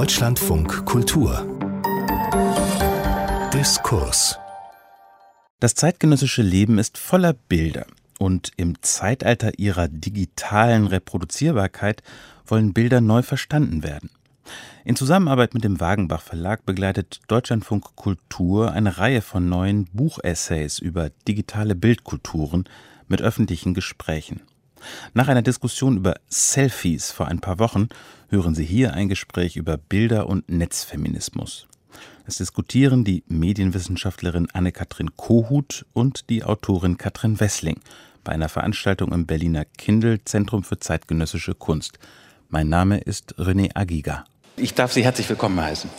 Deutschlandfunk Kultur Diskurs Das zeitgenössische Leben ist voller Bilder. Und im Zeitalter ihrer digitalen Reproduzierbarkeit wollen Bilder neu verstanden werden. In Zusammenarbeit mit dem Wagenbach Verlag begleitet Deutschlandfunk Kultur eine Reihe von neuen Buchessays über digitale Bildkulturen mit öffentlichen Gesprächen. Nach einer Diskussion über Selfies vor ein paar Wochen hören Sie hier ein Gespräch über Bilder und Netzfeminismus. Es diskutieren die Medienwissenschaftlerin Anne-Kathrin Kohut und die Autorin Katrin Wessling bei einer Veranstaltung im Berliner Kindl Zentrum für zeitgenössische Kunst. Mein Name ist René Agiga. Ich darf Sie herzlich willkommen heißen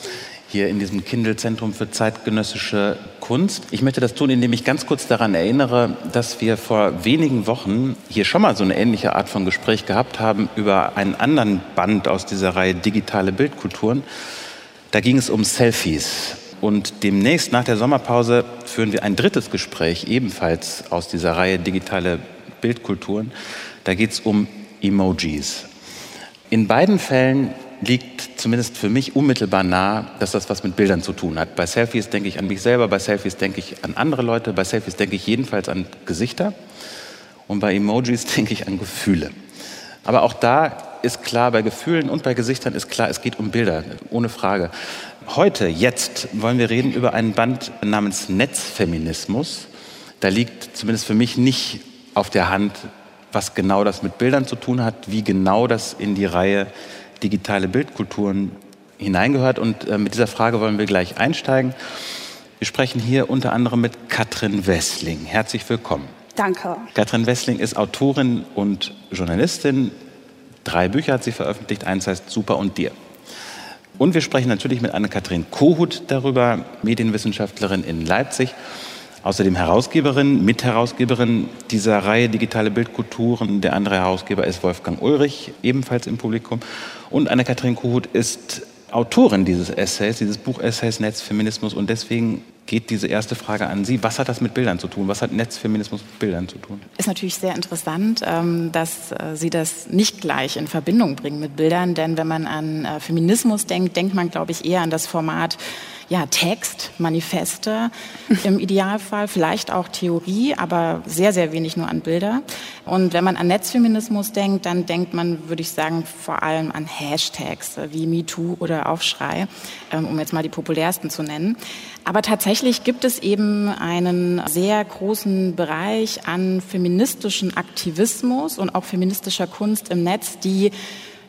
hier in diesem Kindle-Zentrum für zeitgenössische Kunst. Ich möchte das tun, indem ich ganz kurz daran erinnere, dass wir vor wenigen Wochen hier schon mal so eine ähnliche Art von Gespräch gehabt haben über einen anderen Band aus dieser Reihe Digitale Bildkulturen. Da ging es um Selfies. Und demnächst nach der Sommerpause führen wir ein drittes Gespräch, ebenfalls aus dieser Reihe Digitale Bildkulturen. Da geht es um Emojis. In beiden Fällen liegt zumindest für mich unmittelbar nah, dass das was mit Bildern zu tun hat. Bei Selfies denke ich an mich selber, bei Selfies denke ich an andere Leute, bei Selfies denke ich jedenfalls an Gesichter und bei Emojis denke ich an Gefühle. Aber auch da ist klar, bei Gefühlen und bei Gesichtern ist klar, es geht um Bilder, ohne Frage. Heute, jetzt, wollen wir reden über einen Band namens Netzfeminismus. Da liegt zumindest für mich nicht auf der Hand, was genau das mit Bildern zu tun hat, wie genau das in die Reihe digitale Bildkulturen hineingehört. Und äh, mit dieser Frage wollen wir gleich einsteigen. Wir sprechen hier unter anderem mit Katrin Wessling. Herzlich willkommen. Danke. Katrin Wessling ist Autorin und Journalistin. Drei Bücher hat sie veröffentlicht. Eins heißt Super und dir. Und wir sprechen natürlich mit Anne-Kathrin Kohut darüber, Medienwissenschaftlerin in Leipzig außerdem Herausgeberin, Mitherausgeberin dieser Reihe Digitale Bildkulturen. Der andere Herausgeber ist Wolfgang Ulrich, ebenfalls im Publikum. Und Anne-Kathrin Kuhut ist Autorin dieses Essays, dieses Buchessays Netzfeminismus. Und deswegen geht diese erste Frage an Sie. Was hat das mit Bildern zu tun? Was hat Netzfeminismus mit Bildern zu tun? Ist natürlich sehr interessant, ähm, dass äh, Sie das nicht gleich in Verbindung bringen mit Bildern. Denn wenn man an äh, Feminismus denkt, denkt man, glaube ich, eher an das Format ja, Text, Manifeste im Idealfall, vielleicht auch Theorie, aber sehr, sehr wenig nur an Bilder. Und wenn man an Netzfeminismus denkt, dann denkt man, würde ich sagen, vor allem an Hashtags wie MeToo oder Aufschrei, ähm, um jetzt mal die populärsten zu nennen. Aber tatsächlich gibt es eben einen sehr großen Bereich an feministischen Aktivismus und auch feministischer Kunst im Netz, die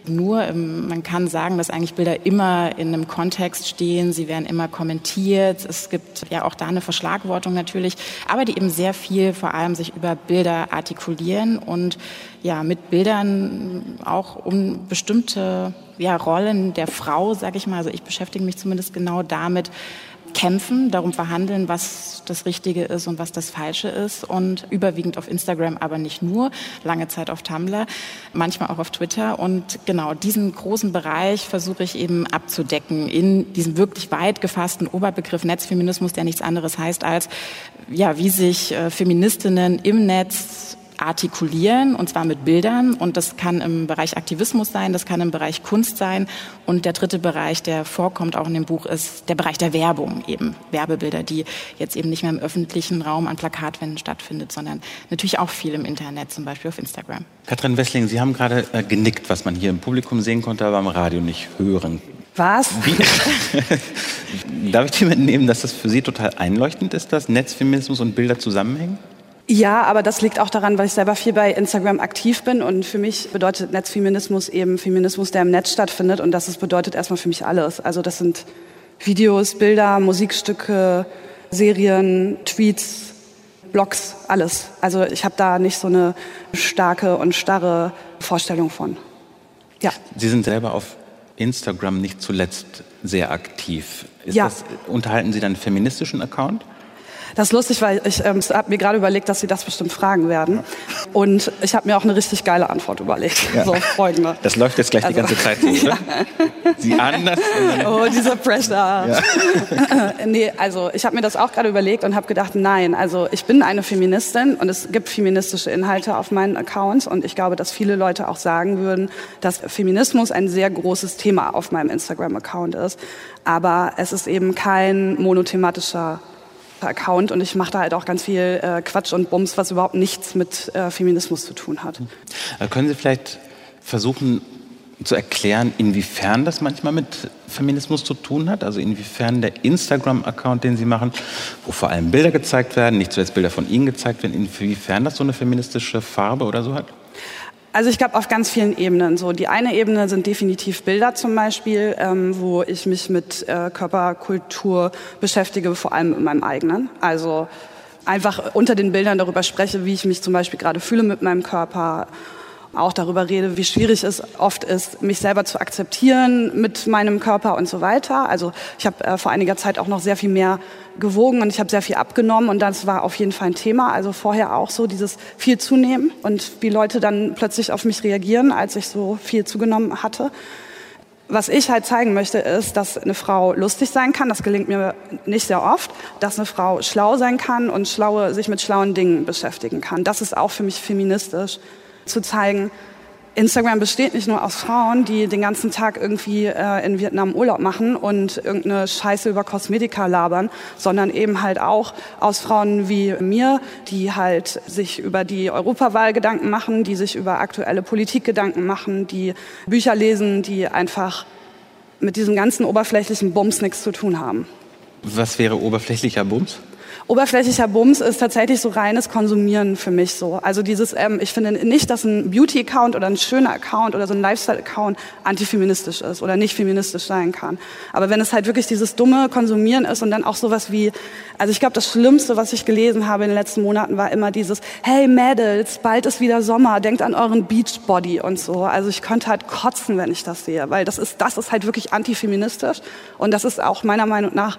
nur, man kann sagen, dass eigentlich Bilder immer in einem Kontext stehen, sie werden immer kommentiert, es gibt ja auch da eine Verschlagwortung natürlich, aber die eben sehr viel vor allem sich über Bilder artikulieren und ja mit Bildern auch um bestimmte ja, Rollen der Frau, sage ich mal, also ich beschäftige mich zumindest genau damit, kämpfen, darum verhandeln, was das Richtige ist und was das Falsche ist. Und überwiegend auf Instagram, aber nicht nur, lange Zeit auf Tumblr, manchmal auch auf Twitter. Und genau diesen großen Bereich versuche ich eben abzudecken in diesem wirklich weit gefassten Oberbegriff Netzfeminismus, der nichts anderes heißt als, ja, wie sich äh, Feministinnen im Netz artikulieren, und zwar mit Bildern. Und das kann im Bereich Aktivismus sein, das kann im Bereich Kunst sein. Und der dritte Bereich, der vorkommt auch in dem Buch, ist der Bereich der Werbung, eben Werbebilder, die jetzt eben nicht mehr im öffentlichen Raum an Plakatwänden stattfindet, sondern natürlich auch viel im Internet, zum Beispiel auf Instagram. Katrin Wessling, Sie haben gerade äh, genickt, was man hier im Publikum sehen konnte, aber am Radio nicht hören. Was? Darf ich dir mitnehmen, dass das für Sie total einleuchtend ist, dass Netzfeminismus und Bilder zusammenhängen? Ja, aber das liegt auch daran, weil ich selber viel bei Instagram aktiv bin und für mich bedeutet Netzfeminismus eben Feminismus, der im Netz stattfindet und das bedeutet erstmal für mich alles. Also das sind Videos, Bilder, Musikstücke, Serien, Tweets, Blogs, alles. Also ich habe da nicht so eine starke und starre Vorstellung von. Ja. Sie sind selber auf Instagram nicht zuletzt sehr aktiv. ja. Das, unterhalten Sie dann einen feministischen Account? Das ist lustig, weil ich ähm, habe mir gerade überlegt, dass Sie das bestimmt fragen werden. Und ich habe mir auch eine richtig geile Antwort überlegt. Ja. So folgende. Das läuft jetzt gleich also, die ganze Zeit so, oder? Sie ahnen das? Oh, dieser Pressure. Ja. nee, also ich habe mir das auch gerade überlegt und habe gedacht, nein, also ich bin eine Feministin und es gibt feministische Inhalte auf meinen Accounts und ich glaube, dass viele Leute auch sagen würden, dass Feminismus ein sehr großes Thema auf meinem Instagram-Account ist. Aber es ist eben kein monothematischer Account und ich mache da halt auch ganz viel äh, Quatsch und Bums, was überhaupt nichts mit äh, Feminismus zu tun hat. Äh, können Sie vielleicht versuchen zu erklären, inwiefern das manchmal mit Feminismus zu tun hat? Also inwiefern der Instagram-Account, den Sie machen, wo vor allem Bilder gezeigt werden, nicht zuletzt Bilder von Ihnen gezeigt werden, inwiefern das so eine feministische Farbe oder so hat? Also ich glaube auf ganz vielen Ebenen. So die eine Ebene sind definitiv Bilder zum Beispiel, ähm, wo ich mich mit äh, Körperkultur beschäftige, vor allem in meinem eigenen. Also einfach unter den Bildern darüber spreche, wie ich mich zum Beispiel gerade fühle mit meinem Körper auch darüber rede, wie schwierig es oft ist, mich selber zu akzeptieren mit meinem Körper und so weiter. Also ich habe äh, vor einiger Zeit auch noch sehr viel mehr gewogen und ich habe sehr viel abgenommen und das war auf jeden Fall ein Thema. Also vorher auch so dieses viel zunehmen und wie Leute dann plötzlich auf mich reagieren, als ich so viel zugenommen hatte. Was ich halt zeigen möchte, ist, dass eine Frau lustig sein kann. Das gelingt mir nicht sehr oft. Dass eine Frau schlau sein kann und schlaue, sich mit schlauen Dingen beschäftigen kann. Das ist auch für mich feministisch zu zeigen, Instagram besteht nicht nur aus Frauen, die den ganzen Tag irgendwie äh, in Vietnam Urlaub machen und irgendeine Scheiße über Kosmetika labern, sondern eben halt auch aus Frauen wie mir, die halt sich über die Europawahl Gedanken machen, die sich über aktuelle Politik Gedanken machen, die Bücher lesen, die einfach mit diesem ganzen oberflächlichen Bums nichts zu tun haben. Was wäre oberflächlicher Bums? Oberflächlicher Bums ist tatsächlich so reines Konsumieren für mich so. Also dieses, ähm, ich finde nicht, dass ein Beauty-Account oder ein schöner Account oder so ein Lifestyle-Account antifeministisch ist oder nicht feministisch sein kann. Aber wenn es halt wirklich dieses dumme Konsumieren ist und dann auch sowas wie, also ich glaube, das Schlimmste, was ich gelesen habe in den letzten Monaten, war immer dieses, hey Mädels, bald ist wieder Sommer, denkt an euren Beachbody und so. Also ich könnte halt kotzen, wenn ich das sehe, weil das ist, das ist halt wirklich antifeministisch und das ist auch meiner Meinung nach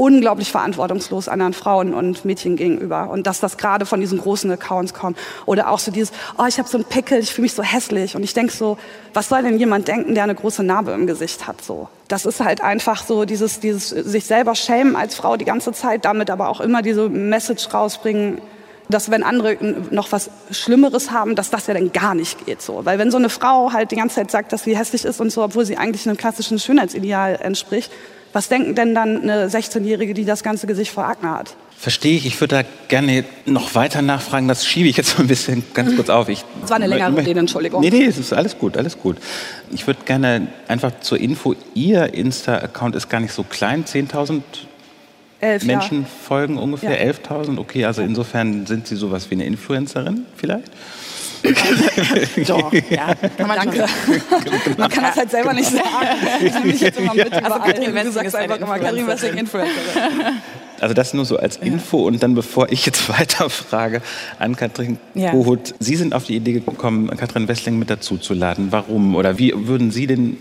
unglaublich verantwortungslos anderen Frauen und Mädchen gegenüber. Und dass das gerade von diesen großen Accounts kommt. Oder auch so dieses, oh, ich habe so einen Pickel, ich fühle mich so hässlich. Und ich denk so, was soll denn jemand denken, der eine große Narbe im Gesicht hat? So. Das ist halt einfach so dieses, dieses sich selber schämen als Frau die ganze Zeit, damit aber auch immer diese Message rausbringen, dass wenn andere noch was Schlimmeres haben, dass das ja dann gar nicht geht so. Weil wenn so eine Frau halt die ganze Zeit sagt, dass sie hässlich ist und so, obwohl sie eigentlich einem klassischen Schönheitsideal entspricht, was denken denn dann eine 16-Jährige, die das ganze Gesicht vor Akne hat? Verstehe ich. Ich würde da gerne noch weiter nachfragen. Das schiebe ich jetzt mal ein bisschen ganz kurz auf. Ich, das war eine längere Rede, Entschuldigung. Nee, nee, es ist alles gut, alles gut. Ich würde gerne einfach zur Info, Ihr Insta-Account ist gar nicht so klein, 10.000 Menschen ja. folgen ungefähr, ja. 11.000. Okay, also insofern sind Sie sowas wie eine Influencerin vielleicht? Doch, ja, kann man Danke. Man kann das halt selber nicht sagen. Ich nehme mich jetzt immer mit also Katrin Wessing du sagst einfach immer Katrin Wessing Influencerin. Also das nur so als Info und dann bevor ich jetzt weiter frage an Katrin ja. Kohut. Sie sind auf die Idee gekommen, Katrin Wessling mit dazu zu laden. Warum oder wie würden Sie den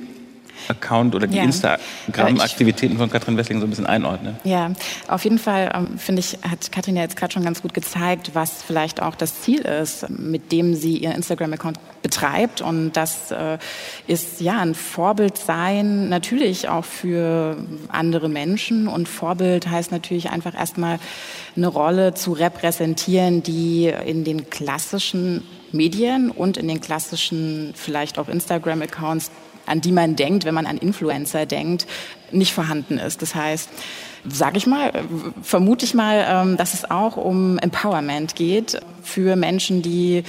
Account oder die ja. Instagram-Aktivitäten von Katrin Wessling so ein bisschen einordnen? Ja, auf jeden Fall ähm, finde ich, hat Katrin ja jetzt gerade schon ganz gut gezeigt, was vielleicht auch das Ziel ist, mit dem sie ihren Instagram-Account betreibt. Und das äh, ist ja ein Vorbild sein, natürlich auch für andere Menschen. Und Vorbild heißt natürlich einfach erstmal eine Rolle zu repräsentieren, die in den klassischen Medien und in den klassischen, vielleicht auch Instagram-Accounts an die man denkt, wenn man an Influencer denkt, nicht vorhanden ist. Das heißt, sage ich mal, vermute ich mal, ähm, dass es auch um Empowerment geht für Menschen, die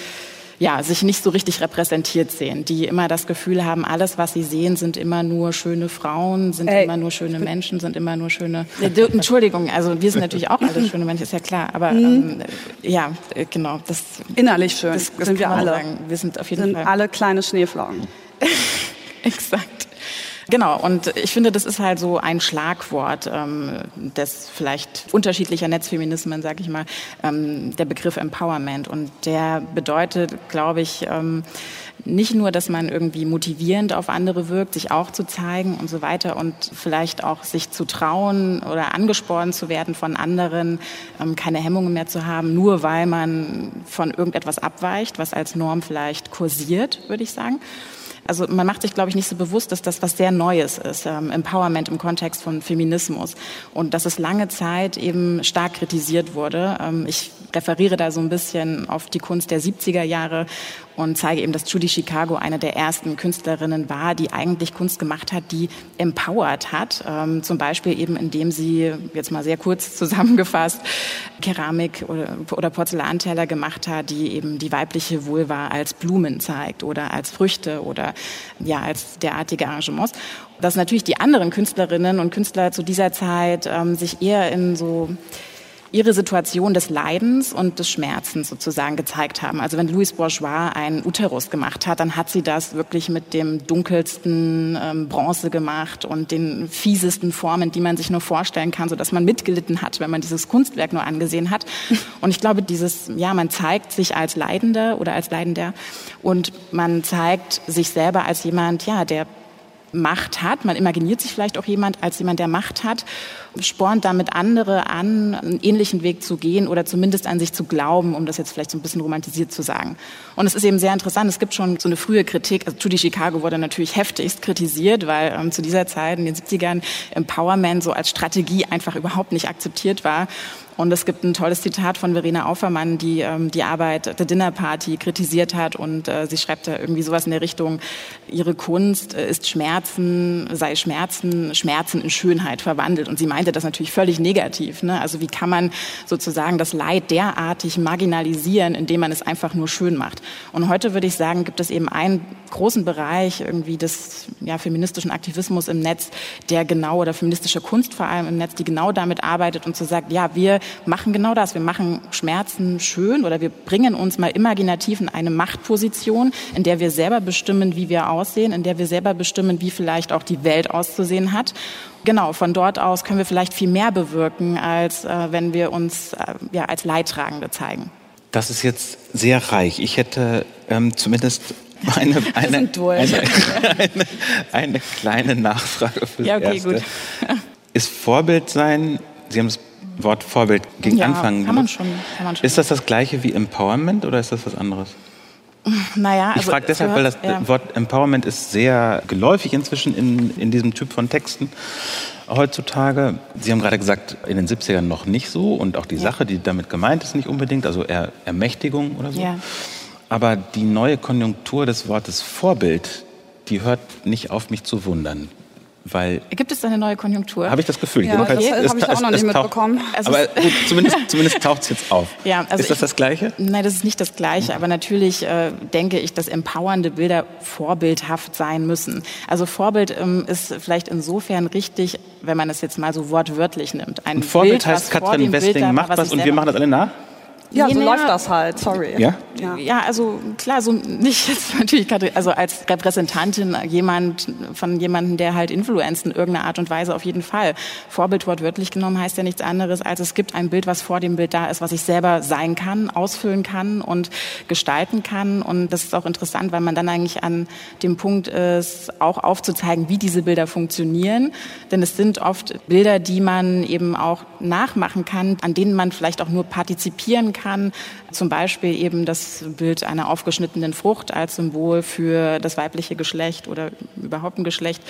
ja, sich nicht so richtig repräsentiert sehen, die immer das Gefühl haben, alles, was sie sehen, sind immer nur schöne Frauen, sind Ey, immer nur schöne Menschen, sind immer nur schöne. Entschuldigung, also wir sind natürlich auch alle schöne Menschen, ist ja klar, aber mhm. ähm, ja, äh, genau, das innerlich schön. Das, das sind wir alle. Sagen. Wir sind auf jeden sind Fall alle kleine Schneeflocken. Exakt. Genau, und ich finde, das ist halt so ein Schlagwort ähm, des vielleicht unterschiedlicher Netzfeminismen, sag ich mal, ähm, der Begriff Empowerment. Und der bedeutet, glaube ich, ähm, nicht nur, dass man irgendwie motivierend auf andere wirkt, sich auch zu zeigen und so weiter und vielleicht auch sich zu trauen oder angespornt zu werden von anderen, ähm, keine Hemmungen mehr zu haben, nur weil man von irgendetwas abweicht, was als Norm vielleicht kursiert, würde ich sagen also man macht sich, glaube ich, nicht so bewusst, dass das was sehr Neues ist, ähm, Empowerment im Kontext von Feminismus und dass es lange Zeit eben stark kritisiert wurde. Ähm, ich referiere da so ein bisschen auf die Kunst der 70er Jahre und zeige eben, dass Judy Chicago eine der ersten Künstlerinnen war, die eigentlich Kunst gemacht hat, die empowered hat. Ähm, zum Beispiel eben, indem sie, jetzt mal sehr kurz zusammengefasst, Keramik oder, oder Porzellanteller gemacht hat, die eben die weibliche Vulva als Blumen zeigt oder als Früchte oder ja, als derartige Arrangements dass natürlich die anderen Künstlerinnen und Künstler zu dieser Zeit ähm, sich eher in so ihre Situation des Leidens und des Schmerzens sozusagen gezeigt haben. Also wenn Louise Bourgeois einen Uterus gemacht hat, dann hat sie das wirklich mit dem dunkelsten ähm, Bronze gemacht und den fiesesten Formen, die man sich nur vorstellen kann, so dass man mitgelitten hat, wenn man dieses Kunstwerk nur angesehen hat. Und ich glaube, dieses, ja, man zeigt sich als Leidender oder als Leidender und man zeigt sich selber als jemand, ja, der Macht hat. Man imaginiert sich vielleicht auch jemand als jemand, der Macht hat, spornt damit andere an, einen ähnlichen Weg zu gehen oder zumindest an sich zu glauben, um das jetzt vielleicht so ein bisschen romantisiert zu sagen. Und es ist eben sehr interessant, es gibt schon so eine frühe Kritik, also Judy Chicago wurde natürlich heftigst kritisiert, weil ähm, zu dieser Zeit in den 70ern Empowerment so als Strategie einfach überhaupt nicht akzeptiert war. Und es gibt ein tolles Zitat von Verena Aufermann, die ähm, die Arbeit der Dinner Party kritisiert hat. Und äh, sie schreibt da irgendwie sowas in der Richtung, ihre Kunst äh, ist Schmerzen, sei Schmerzen, Schmerzen in Schönheit verwandelt. Und sie meinte das natürlich völlig negativ. Ne? Also wie kann man sozusagen das Leid derartig marginalisieren, indem man es einfach nur schön macht. Und heute würde ich sagen, gibt es eben einen großen Bereich irgendwie des ja, feministischen Aktivismus im Netz, der genau, oder feministische Kunst vor allem im Netz, die genau damit arbeitet und so sagt, ja, wir machen genau das. Wir machen Schmerzen schön oder wir bringen uns mal imaginativ in eine Machtposition, in der wir selber bestimmen, wie wir aussehen, in der wir selber bestimmen, wie vielleicht auch die Welt auszusehen hat. Genau, von dort aus können wir vielleicht viel mehr bewirken, als äh, wenn wir uns äh, ja, als Leidtragende zeigen. Das ist jetzt sehr reich. Ich hätte ähm, zumindest eine, eine, eine, eine, eine, kleine Nachfrage für ja, okay, Erste. Gut. Ist Vorbild sein, Sie haben das Wort Vorbild gegen ja, Anfang. Kann man, schon, kann man schon. Ist das das gleiche wie Empowerment oder ist das was anderes? Naja, also ich frage deshalb, weil das ja. Wort Empowerment ist sehr geläufig inzwischen in, in diesem Typ von Texten heutzutage. Sie haben gerade gesagt, in den 70ern noch nicht so und auch die ja. Sache, die damit gemeint ist, nicht unbedingt, also eher Ermächtigung oder so. Ja. Aber die neue Konjunktur des Wortes Vorbild, die hört nicht auf mich zu wundern. Weil Gibt es da eine neue Konjunktur? Habe ich das Gefühl. Ja, das habe ich auch noch nicht mitbekommen. Also aber gut, zumindest, zumindest taucht es jetzt auf. Ja, also ist das ich, das Gleiche? Nein, das ist nicht das Gleiche. Aber natürlich äh, denke ich, dass empowernde Bilder vorbildhaft sein müssen. Also Vorbild ähm, ist vielleicht insofern richtig, wenn man es jetzt mal so wortwörtlich nimmt. Ein und Vorbild Bild, heißt, Katrin Westing macht was, was und wir machen das alle nach? Ja, so läuft das halt, sorry. Ja? ja? Ja, also klar, so nicht jetzt natürlich, also als Repräsentantin jemand von jemandem, der halt influenzt in irgendeiner Art und Weise auf jeden Fall. Vorbild wortwörtlich genommen heißt ja nichts anderes, als es gibt ein Bild, was vor dem Bild da ist, was ich selber sein kann, ausfüllen kann und gestalten kann. Und das ist auch interessant, weil man dann eigentlich an dem Punkt ist, auch aufzuzeigen, wie diese Bilder funktionieren. Denn es sind oft Bilder, die man eben auch nachmachen kann, an denen man vielleicht auch nur partizipieren kann kann. Zum Beispiel eben das Bild einer aufgeschnittenen Frucht als Symbol für das weibliche Geschlecht oder überhaupt ein Geschlecht.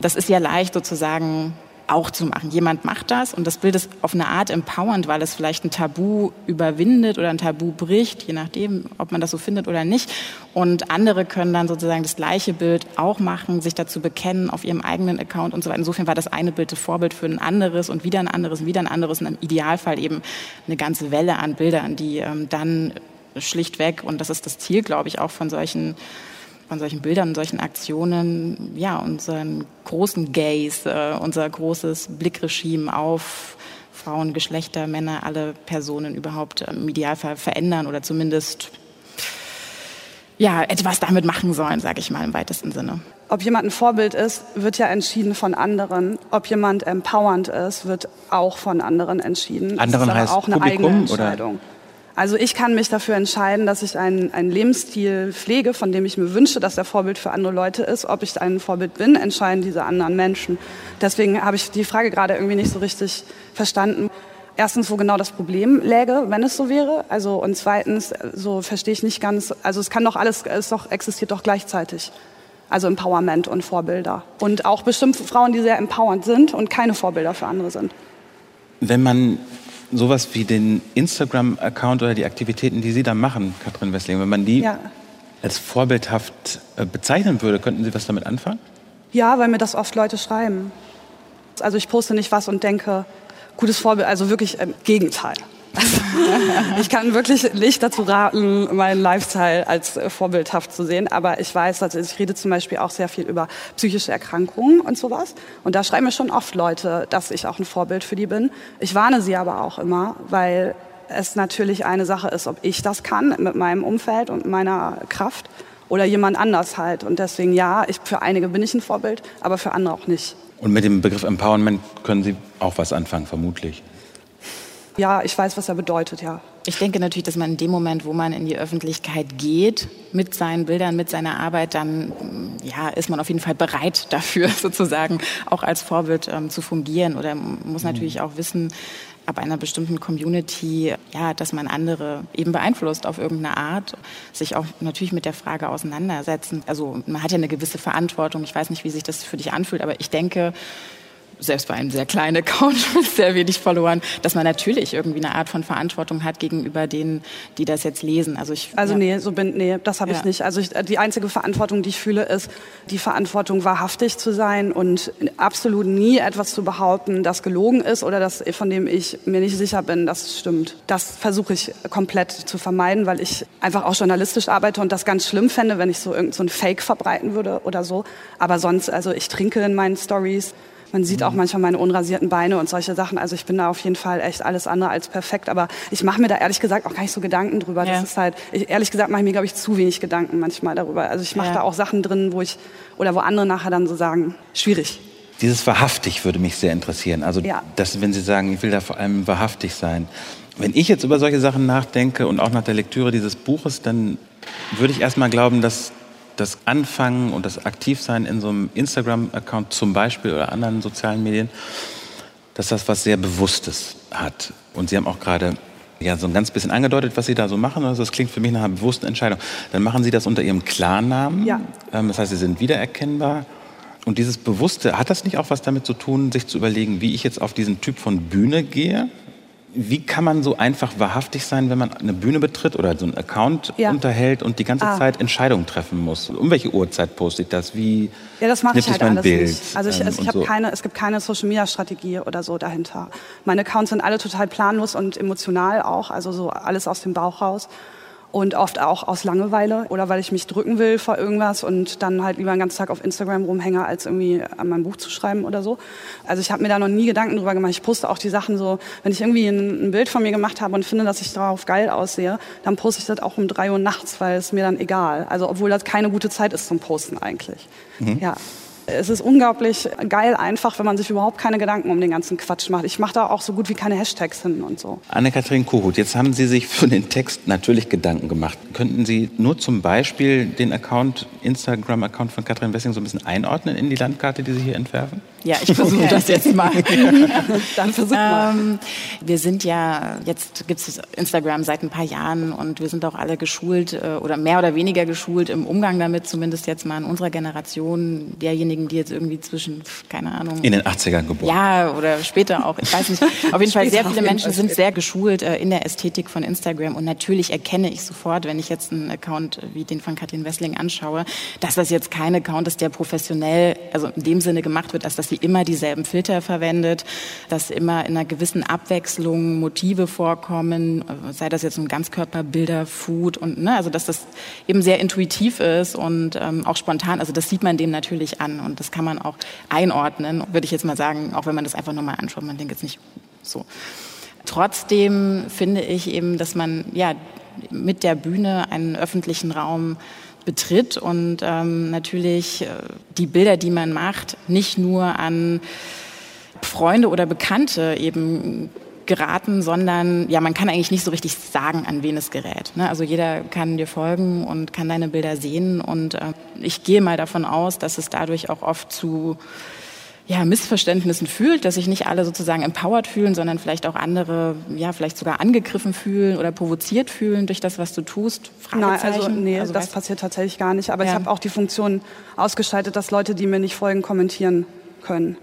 Das ist ja leicht sozusagen auch zu machen. Jemand macht das und das Bild ist auf eine Art empowernd, weil es vielleicht ein Tabu überwindet oder ein Tabu bricht, je nachdem, ob man das so findet oder nicht. Und andere können dann sozusagen das gleiche Bild auch machen, sich dazu bekennen auf ihrem eigenen Account und so weiter. Insofern war das eine Bild das Vorbild für ein anderes und wieder ein anderes und wieder ein anderes und im Idealfall eben eine ganze Welle an Bildern, die ähm, dann schlichtweg, und das ist das Ziel, glaube ich, auch von solchen von solchen Bildern und solchen Aktionen, ja, unseren großen Gaze, äh, unser großes Blickregime auf Frauen, Geschlechter, Männer, alle Personen überhaupt im Idealfall verändern oder zumindest ja, etwas damit machen sollen, sage ich mal im weitesten Sinne. Ob jemand ein Vorbild ist, wird ja entschieden von anderen. Ob jemand empowernd ist, wird auch von anderen entschieden. Anderen das ist heißt auch eine Publikum, eigene oder? Also ich kann mich dafür entscheiden, dass ich einen, einen Lebensstil pflege, von dem ich mir wünsche, dass er Vorbild für andere Leute ist. Ob ich ein Vorbild bin, entscheiden diese anderen Menschen. Deswegen habe ich die Frage gerade irgendwie nicht so richtig verstanden. Erstens, wo genau das Problem läge, wenn es so wäre. Also und zweitens, so verstehe ich nicht ganz. Also es kann doch alles, es doch existiert doch gleichzeitig. Also Empowerment und Vorbilder und auch bestimmte Frauen, die sehr empowernd sind und keine Vorbilder für andere sind. Wenn man sowas wie den Instagram-Account oder die Aktivitäten, die Sie da machen, Katrin Wessling, wenn man die Ja. als vorbildhaft äh, bezeichnen würde, könnten Sie was damit anfangen? Ja, weil mir das oft Leute schreiben. Also ich poste nicht was und denke, gutes Vorbild, also wirklich im Gegenteil. ich kann wirklich nicht dazu raten, meinen Lifestyle als vorbildhaft zu sehen. Aber ich weiß, also ich rede zum Beispiel auch sehr viel über psychische Erkrankungen und sowas. Und da schreiben mir schon oft Leute, dass ich auch ein Vorbild für die bin. Ich warne sie aber auch immer, weil es natürlich eine Sache ist, ob ich das kann mit meinem Umfeld und meiner Kraft oder jemand anders halt. Und deswegen ja, ich, für einige bin ich ein Vorbild, aber für andere auch nicht. Und mit dem Begriff Empowerment können Sie auch was anfangen, vermutlich. Ja, ich weiß, was er bedeutet, ja. Ich denke natürlich, dass man in dem Moment, wo man in die Öffentlichkeit geht, mit seinen Bildern, mit seiner Arbeit, dann ja, ist man auf jeden Fall bereit dafür, sozusagen auch als Vorbild ähm, zu fungieren oder muss natürlich auch wissen, ab einer bestimmten Community, ja, dass man andere eben beeinflusst auf irgendeine Art, sich auch natürlich mit der Frage auseinandersetzen. Also man hat ja eine gewisse Verantwortung. Ich weiß nicht, wie sich das für dich anfühlt, aber ich denke, selbst bei einem sehr kleinen Account mit sehr wenig Followern, dass man natürlich irgendwie eine Art von Verantwortung hat gegenüber denen, die das jetzt lesen. Also ich Also ja. nee, so bin nee, das habe ich Ja. nicht. Also ich, die einzige Verantwortung, die ich fühle, ist die Verantwortung wahrhaftig zu sein und absolut nie etwas zu behaupten, das gelogen ist oder das von dem ich mir nicht sicher bin, dass es stimmt. Das versuche ich komplett zu vermeiden, weil ich einfach auch journalistisch arbeite und das ganz schlimm fände, wenn ich so irgend so ein Fake verbreiten würde oder so. Aber sonst, also ich trinke in meinen Stories. Man sieht auch manchmal meine unrasierten Beine und solche Sachen. Also ich bin da auf jeden Fall echt alles andere als perfekt. Aber ich mache mir da ehrlich gesagt auch gar nicht so Gedanken drüber. Ja. Das ist halt, ich, ehrlich gesagt mache ich mir, glaube ich, zu wenig Gedanken manchmal darüber. Also ich mache Ja. da auch Sachen drin, wo ich, oder wo andere nachher dann so sagen, schwierig. Dieses wahrhaftig würde mich sehr interessieren. Also, Ja. dass, wenn Sie sagen, ich will da vor allem wahrhaftig sein. Wenn ich jetzt über solche Sachen nachdenke und auch nach der Lektüre dieses Buches, dann würde ich erstmal glauben, dass das Anfangen und das Aktivsein in so einem Instagram-Account zum Beispiel oder anderen sozialen Medien, dass das was sehr Bewusstes hat. Und Sie haben auch gerade ja, so ein ganz bisschen angedeutet, was Sie da so machen. Also das klingt für mich nach einer bewussten Entscheidung. Dann machen Sie das unter Ihrem Klarnamen. Ja. Ähm, das heißt, Sie sind wiedererkennbar. Und dieses Bewusste, hat das nicht auch was damit zu tun, sich zu überlegen, wie ich jetzt auf diesen Typ von Bühne gehe? Wie kann man so einfach wahrhaftig sein, wenn man eine Bühne betritt oder so einen Account Ja. unterhält und die ganze Ah. Zeit Entscheidungen treffen muss? Um welche Uhrzeit poste ich das? Wie Ja, das mache ich halt mein alles Bild? nicht. Also ich, Ähm, also ich habe so. keine, es gibt keine Social Media Strategie oder so dahinter. Meine Accounts sind alle total planlos und emotional auch, also so alles aus dem Bauch raus. Und oft auch aus Langeweile oder weil ich mich drücken will vor irgendwas und dann halt lieber den ganzen Tag auf Instagram rumhänge, als irgendwie an meinem Buch zu schreiben oder so. Also ich habe mir da noch nie Gedanken drüber gemacht. Ich poste auch die Sachen so, wenn ich irgendwie ein, ein Bild von mir gemacht habe und finde, dass ich darauf geil aussehe, dann poste ich das auch um drei Uhr nachts, weil es mir dann egal. Also obwohl das keine gute Zeit ist zum Posten eigentlich. Ja. Es ist unglaublich geil einfach, wenn man sich überhaupt keine Gedanken um den ganzen Quatsch macht. Ich mache da auch so gut wie keine Hashtags hin und so. Anne-Kathrin Kohut, jetzt haben Sie sich für den Text natürlich Gedanken gemacht. Könnten Sie nur zum Beispiel den Account, Instagram-Account von Katrin Wessing so ein bisschen einordnen in die Landkarte, die Sie hier entwerfen? Ja, ich versuche das jetzt mal. Dann versuch mal. Ähm, wir sind ja, jetzt gibt es Instagram seit ein paar Jahren und wir sind auch alle geschult äh, oder mehr oder weniger geschult im Umgang damit, zumindest jetzt mal in unserer Generation, derjenigen, die jetzt irgendwie zwischen, keine Ahnung, In den 80ern geboren. ja, oder später auch. Ich weiß nicht. Auf jeden Fall, sehr viele Menschen sind sehr geschult äh, in der Ästhetik von Instagram. Und natürlich erkenne ich sofort, wenn ich jetzt einen Account wie den von Katrin Wessling anschaue, dass das jetzt kein Account ist, der professionell, also in dem Sinne gemacht wird, dass, dass sie immer dieselben Filter verwendet, dass immer in einer gewissen Abwechslung Motive vorkommen, sei das jetzt ein Ganzkörperbilder, Food und, ne, also dass das eben sehr intuitiv ist und ähm, auch spontan. Also das sieht man dem natürlich an und das kann man auch einordnen, würde ich jetzt mal sagen, auch wenn man das einfach nochmal anschaut. Man denkt jetzt nicht so. Trotzdem finde ich eben, dass man ja mit der Bühne einen öffentlichen Raum betritt und ähm, natürlich äh, die Bilder, die man macht, nicht nur an Freunde oder Bekannte eben geraten, sondern ja, man kann eigentlich nicht so richtig sagen, an wen es gerät. Ne? Also jeder kann dir folgen und kann deine Bilder sehen und äh, ich gehe mal davon aus, dass es dadurch auch oft zu ja, Missverständnissen fühlt, dass sich nicht alle sozusagen empowered fühlen, sondern vielleicht auch andere, ja, vielleicht sogar angegriffen fühlen oder provoziert fühlen durch das, was du tust? Nein, also nee, also, das passiert tatsächlich gar nicht. Aber ja. ich habe auch die Funktion ausgeschaltet, dass Leute, die mir nicht folgen, kommentieren können.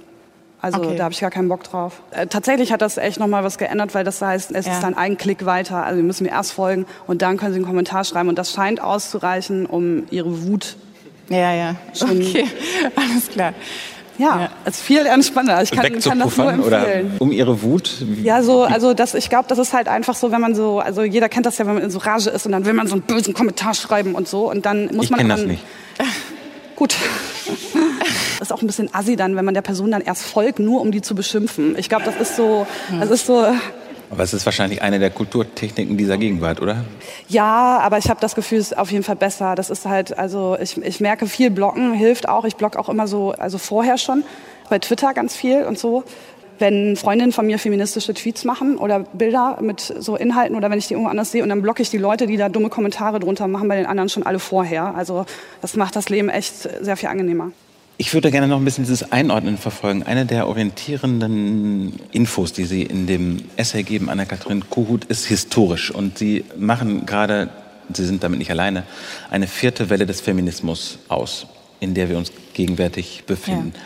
Also okay. da habe ich gar keinen Bock drauf. Äh, tatsächlich hat das echt nochmal was geändert, weil das heißt, es ja. ist dann ein Klick weiter. Also Sie müssen mir erst folgen und dann können Sie einen Kommentar schreiben. Und das scheint auszureichen, um Ihre Wut. Ja, ja. Schon okay, alles klar. Ja, es ist viel entspannter. Ich kann, kann das nur empfehlen. Um ihre Wut? Ja, so, also das, ich glaube, das ist halt einfach so, wenn man so, also jeder kennt das ja, wenn man in so Rage ist und dann will man so einen bösen Kommentar schreiben und so und dann muss ich man. Ich kenne das nicht. Gut. Das ist auch ein bisschen assi dann, wenn man der Person dann erst folgt, nur um die zu beschimpfen. Ich glaube, das ist so, das ist so. Aber es ist wahrscheinlich eine der Kulturtechniken dieser Gegenwart, oder? Ja, aber ich habe das Gefühl, es ist auf jeden Fall besser. Das ist halt, also ich, ich merke, viel Blocken hilft auch. Ich blogge auch immer so, also vorher schon, bei Twitter ganz viel und so wenn Freundinnen von mir feministische Tweets machen oder Bilder mit so Inhalten oder wenn ich die irgendwo anders sehe und dann blocke ich die Leute, die da dumme Kommentare drunter machen, bei den anderen schon alle vorher. Also das macht das Leben echt sehr viel angenehmer. Ich würde gerne noch ein bisschen dieses Einordnen verfolgen. Eine der orientierenden Infos, die Sie in dem Essay geben, Anna-Kathrin Kuhut, ist historisch. Und Sie machen gerade, Sie sind damit nicht alleine, eine vierte Welle des Feminismus aus, in der wir uns gegenwärtig befinden. Ja.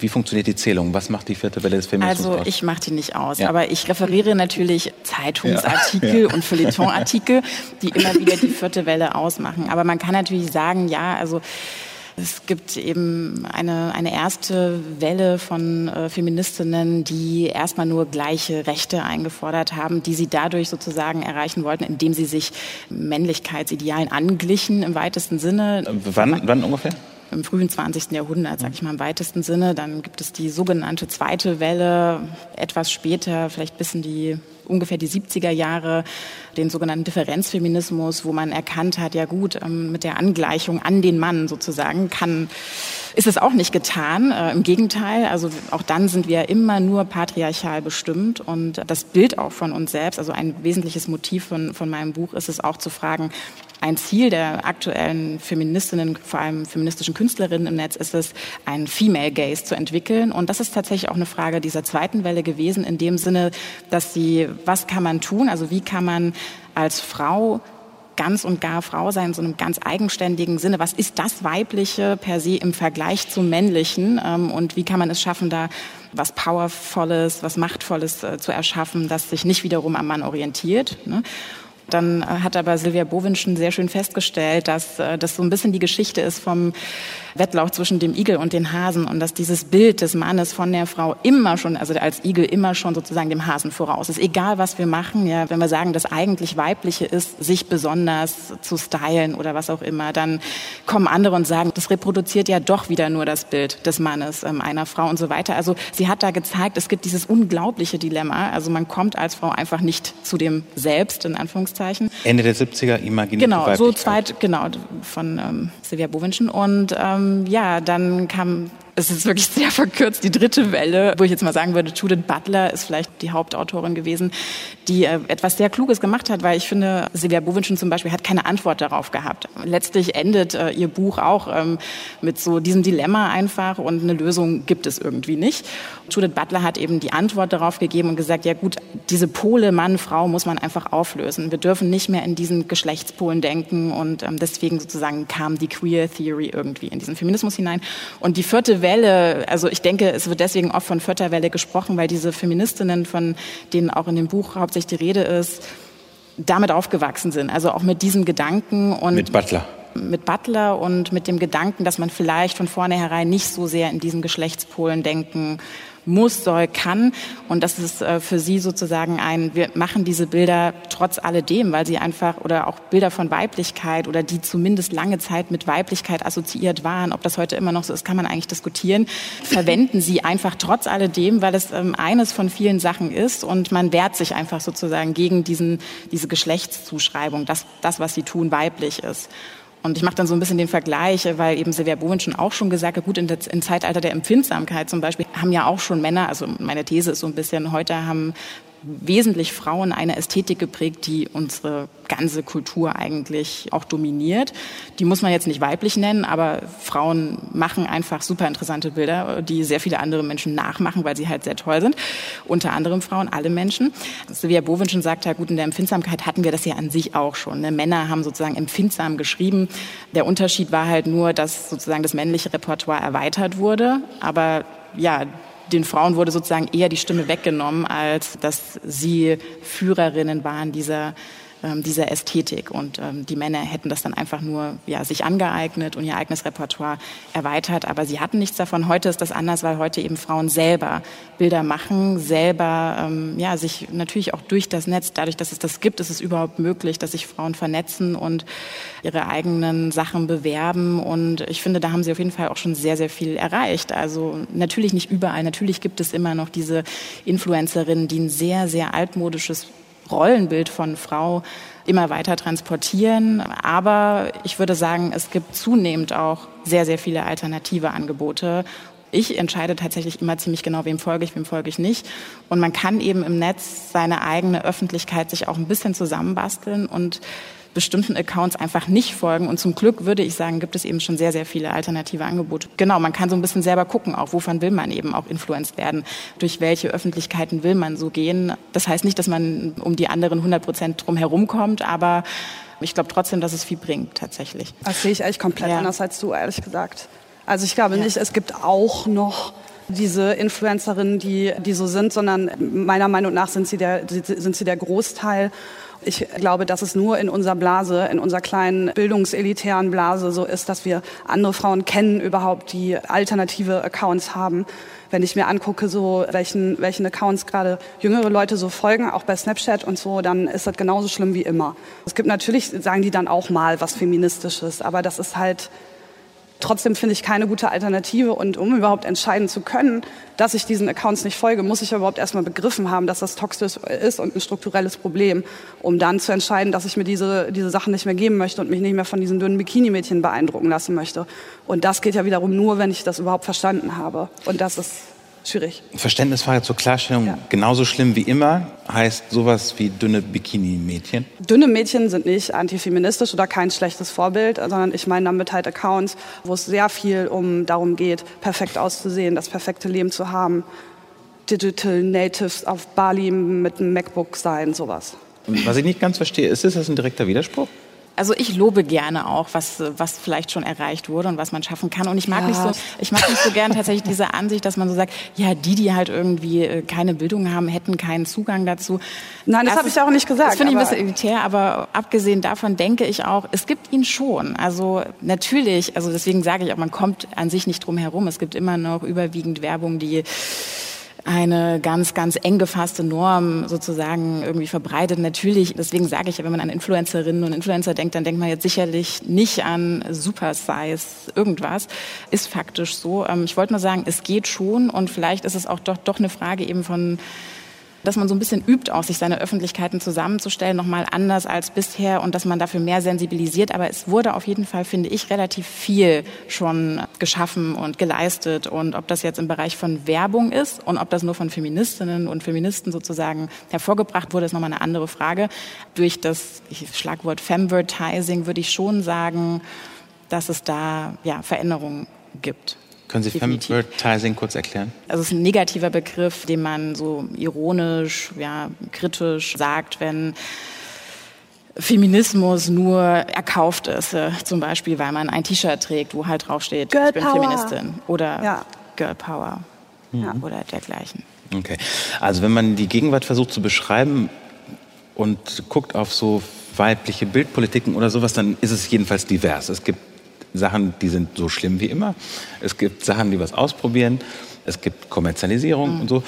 Wie funktioniert die Zählung? Was macht die vierte Welle des Feminismus Also aus? ich mache die nicht aus, ja. aber ich referiere natürlich Zeitungsartikel ja. und Feuilletonartikel, die immer wieder die vierte Welle ausmachen. Aber man kann natürlich sagen, ja, also es gibt eben eine, eine erste Welle von äh, Feministinnen, die erstmal nur gleiche Rechte eingefordert haben, die sie dadurch sozusagen erreichen wollten, indem sie sich Männlichkeitsidealen anglichen im weitesten Sinne. Wann, wann ungefähr? im frühen 20. Jahrhundert, sage ich mal im weitesten Sinne. Dann gibt es die sogenannte zweite Welle, etwas später, vielleicht bis in die ungefähr die 70er Jahre, den sogenannten Differenzfeminismus, wo man erkannt hat, ja gut, ähm, mit der Angleichung an den Mann sozusagen kann, ist es auch nicht getan. Äh, Im Gegenteil, also auch dann sind wir immer nur patriarchal bestimmt und das Bild auch von uns selbst, also ein wesentliches Motiv von, von meinem Buch ist es auch zu fragen, ein Ziel der aktuellen Feministinnen, vor allem feministischen Künstlerinnen im Netz, ist es, einen Female Gaze zu entwickeln. Und das ist tatsächlich auch eine Frage dieser zweiten Welle gewesen, in dem Sinne, dass sie, was kann man tun? Also wie kann man als Frau ganz und gar Frau sein, in so einem ganz eigenständigen Sinne. Was ist das Weibliche per se im Vergleich zum Männlichen? Ähm, und wie kann man es schaffen, da was Powervolles, was Machtvolles äh, zu erschaffen, das sich nicht wiederum am Mann orientiert? Dann äh, hat aber Silvia Bowinschen sehr schön festgestellt, dass äh, das so ein bisschen die Geschichte ist vom Wettlauf zwischen dem Igel und den Hasen und dass dieses Bild des Mannes von der Frau immer schon, also als Igel immer schon sozusagen dem Hasen voraus ist. Egal was wir machen, ja, wenn wir sagen, das eigentlich Weibliche ist, sich besonders zu stylen oder was auch immer, dann kommen andere und sagen, das reproduziert ja doch wieder nur das Bild des Mannes, ähm, einer Frau und so weiter. Also sie hat da gezeigt, es gibt dieses unglaubliche Dilemma. Also man kommt als Frau einfach nicht zu dem Selbst, in Anführungszeichen. Ende der 70er imaginierte Genau, so zweit, genau, von ähm, Silvia Bowinschen. Und ähm, ja, dann kam es ist wirklich sehr verkürzt, die dritte Welle, wo ich jetzt mal sagen würde, Judith Butler ist vielleicht die Hauptautorin gewesen, die äh, etwas sehr Kluges gemacht hat, weil ich finde, Silvia Bowinschen zum Beispiel hat keine Antwort darauf gehabt. Letztlich endet äh, ihr Buch auch ähm, mit so diesem Dilemma einfach und eine Lösung gibt es irgendwie nicht. Judith Butler hat eben die Antwort darauf gegeben und gesagt, ja gut, diese Pole Mann, Frau muss man einfach auflösen. Wir dürfen nicht mehr in diesen Geschlechtspolen denken und ähm, deswegen sozusagen kam die Queer Theory irgendwie in diesen Feminismus hinein. Und die vierte Welle Welle, also ich denke, es wird deswegen oft von Vierter gesprochen, weil diese Feministinnen, von denen auch in dem Buch hauptsächlich die Rede ist, damit aufgewachsen sind. Also auch mit diesem Gedanken und mit Butler mit Butler und mit dem Gedanken, dass man vielleicht von vornherein nicht so sehr in diesen Geschlechtspolen denken muss, soll, kann. Und das ist äh, für sie sozusagen ein, wir machen diese Bilder trotz alledem, weil sie einfach, oder auch Bilder von Weiblichkeit oder die zumindest lange Zeit mit Weiblichkeit assoziiert waren, ob das heute immer noch so ist, kann man eigentlich diskutieren, verwenden sie einfach trotz alledem, weil es ähm, eines von vielen Sachen ist und man wehrt sich einfach sozusagen gegen diesen, diese Geschlechtszuschreibung, dass das, was sie tun, weiblich ist. Und ich mache dann so ein bisschen den Vergleich, weil eben Silvia Bowen schon auch schon gesagt hat, gut, im Zeitalter der Empfindsamkeit zum Beispiel haben ja auch schon Männer, also meine These ist so ein bisschen, heute haben wesentlich Frauen eine Ästhetik geprägt, die unsere ganze Kultur eigentlich auch dominiert. Die muss man jetzt nicht weiblich nennen, aber Frauen machen einfach super interessante Bilder, die sehr viele andere Menschen nachmachen, weil sie halt sehr toll sind. Unter anderem Frauen, alle Menschen. Silvia Bovin schon sagt, ja gut, in der Empfindsamkeit hatten wir das ja an sich auch schon. Ne? Männer haben sozusagen empfindsam geschrieben. Der Unterschied war halt nur, dass sozusagen das männliche Repertoire erweitert wurde, aber ja, den Frauen wurde sozusagen eher die Stimme weggenommen, als dass sie Führerinnen waren dieser dieser Ästhetik. Und ähm, die Männer hätten das dann einfach nur ja, sich angeeignet und ihr eigenes Repertoire erweitert. Aber sie hatten nichts davon. Heute ist das anders, weil heute eben Frauen selber Bilder machen, selber ähm, ja, sich natürlich auch durch das Netz, dadurch, dass es das gibt, ist es überhaupt möglich, dass sich Frauen vernetzen und ihre eigenen Sachen bewerben. Und ich finde, da haben sie auf jeden Fall auch schon sehr, sehr viel erreicht. Also natürlich nicht überall. Natürlich gibt es immer noch diese Influencerinnen, die ein sehr, sehr altmodisches Rollenbild von Frau immer weiter transportieren. Aber ich würde sagen, es gibt zunehmend auch sehr, sehr viele alternative Angebote. Ich entscheide tatsächlich immer ziemlich genau, wem folge ich, wem folge ich nicht. Und man kann eben im Netz seine eigene Öffentlichkeit sich auch ein bisschen zusammenbasteln und bestimmten Accounts einfach nicht folgen. Und zum Glück würde ich sagen, gibt es eben schon sehr, sehr viele alternative Angebote. Genau, man kann so ein bisschen selber gucken, auch wovon will man eben auch influenced werden, durch welche Öffentlichkeiten will man so gehen. Das heißt nicht, dass man um die anderen 100 Prozent drum herum kommt, aber ich glaube trotzdem, dass es viel bringt, tatsächlich. Das sehe ich eigentlich komplett ja. anders als du, ehrlich gesagt. Also ich glaube ja. nicht, es gibt auch noch diese Influencerinnen, die, die so sind, sondern meiner Meinung nach sind sie der, sind sie der Großteil. Ich glaube, dass es nur in unserer Blase, in unserer kleinen bildungselitären Blase so ist, dass wir andere Frauen kennen überhaupt, die alternative Accounts haben. Wenn ich mir angucke, so welchen, welchen Accounts gerade jüngere Leute so folgen, auch bei Snapchat und so, dann ist das genauso schlimm wie immer. Es gibt natürlich, sagen die dann auch mal was Feministisches, aber das ist halt Trotzdem finde ich keine gute Alternative. Und um überhaupt entscheiden zu können, dass ich diesen Accounts nicht folge, muss ich überhaupt erstmal begriffen haben, dass das toxisch ist und ein strukturelles Problem, um dann zu entscheiden, dass ich mir diese, diese Sachen nicht mehr geben möchte und mich nicht mehr von diesen dünnen Bikini-Mädchen beeindrucken lassen möchte. Und das geht ja wiederum nur, wenn ich das überhaupt verstanden habe. Und das ist schwierig. Verständnisfrage zur Klarstellung. Ja. Genauso schlimm wie immer heißt sowas wie dünne Bikini-Mädchen? Dünne Mädchen sind nicht antifeministisch oder kein schlechtes Vorbild, sondern ich meine damit halt Accounts, wo es sehr viel um darum geht, perfekt auszusehen, das perfekte Leben zu haben. Digital Natives auf Bali mit einem MacBook sein, sowas. Was ich nicht ganz verstehe, ist das ein direkter Widerspruch? Also ich lobe gerne auch, was, was vielleicht schon erreicht wurde und was man schaffen kann. Und ich mag ja. nicht so, ich mag nicht so gern tatsächlich diese Ansicht, dass man so sagt, ja, die, die halt irgendwie äh, keine Bildung haben, hätten keinen Zugang dazu. Nein, das habe ich auch nicht gesagt. Das finde ich ein bisschen elitär, aber abgesehen davon denke ich auch, es gibt ihn schon. Also natürlich, also deswegen sage ich auch, man kommt an sich nicht drum herum. Es gibt immer noch überwiegend Werbung, die eine ganz, ganz eng gefasste Norm sozusagen irgendwie verbreitet. Natürlich, deswegen sage ich, wenn man an Influencerinnen und Influencer denkt, dann denkt man jetzt sicherlich nicht an Super Size irgendwas. Ist faktisch so. Ähm, ich wollte nur sagen, es geht schon und vielleicht ist es auch doch, doch eine Frage eben von dass man so ein bisschen übt, auch sich seine Öffentlichkeiten zusammenzustellen, nochmal anders als bisher und dass man dafür mehr sensibilisiert. Aber es wurde auf jeden Fall, finde ich, relativ viel schon geschaffen und geleistet. Und ob das jetzt im Bereich von Werbung ist und ob das nur von Feministinnen und Feministen sozusagen hervorgebracht wurde, ist nochmal eine andere Frage. Durch das Schlagwort Femvertising würde ich schon sagen, dass es da ja, Veränderungen gibt. Können Sie Femvertising kurz erklären? Also es ist ein negativer Begriff, den man so ironisch, ja, kritisch sagt, wenn Feminismus nur erkauft ist, äh, zum Beispiel, weil man ein T-Shirt trägt, wo halt draufsteht, Girl ich bin Power. Feministin oder ja. Girl Power ja. oder dergleichen. Okay, also wenn man die Gegenwart versucht zu beschreiben und guckt auf so weibliche Bildpolitiken oder sowas, dann ist es jedenfalls divers. Es gibt Sachen, die sind so schlimm wie immer. Es gibt Sachen, die was ausprobieren. Es gibt Kommerzialisierung mhm. und so.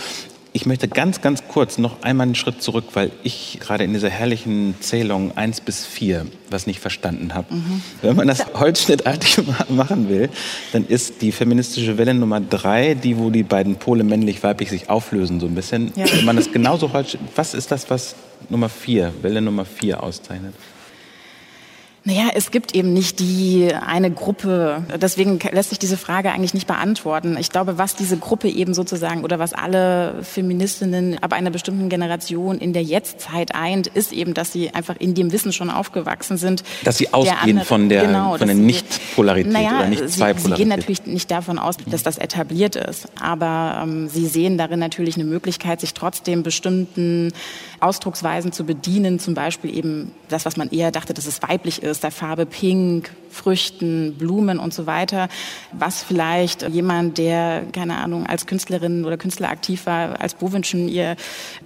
Ich möchte ganz, ganz kurz noch einmal einen Schritt zurück, weil ich gerade in dieser herrlichen Zählung 1 bis 4 was nicht verstanden habe. Mhm. Wenn man das holzschnittartig machen will, dann ist die feministische Welle Nummer 3, die, wo die beiden Pole männlich-weiblich sich auflösen, so ein bisschen. Ja. Wenn man das genauso holzschnitt, was ist das, was Nummer 4, Welle Nummer 4 auszeichnet? Naja, es gibt eben nicht die eine Gruppe. Deswegen lässt sich diese Frage eigentlich nicht beantworten. Ich glaube, was diese Gruppe eben sozusagen oder was alle Feministinnen ab einer bestimmten Generation in der Jetztzeit eint, ist eben, dass sie einfach in dem Wissen schon aufgewachsen sind. Dass sie ausgehen andere, von der, genau, von der Nicht-Polarität naja, oder Nicht-Zwei-Polarität. Sie, sie gehen natürlich nicht davon aus, dass das etabliert ist. Aber ähm, sie sehen darin natürlich eine Möglichkeit, sich trotzdem bestimmten Ausdrucksweisen zu bedienen. Zum Beispiel eben das, was man eher dachte, dass es weiblich ist der Farbe Pink, Früchten, Blumen und so weiter, was vielleicht jemand, der, keine Ahnung, als Künstlerin oder Künstler aktiv war, als Bovinschen ihr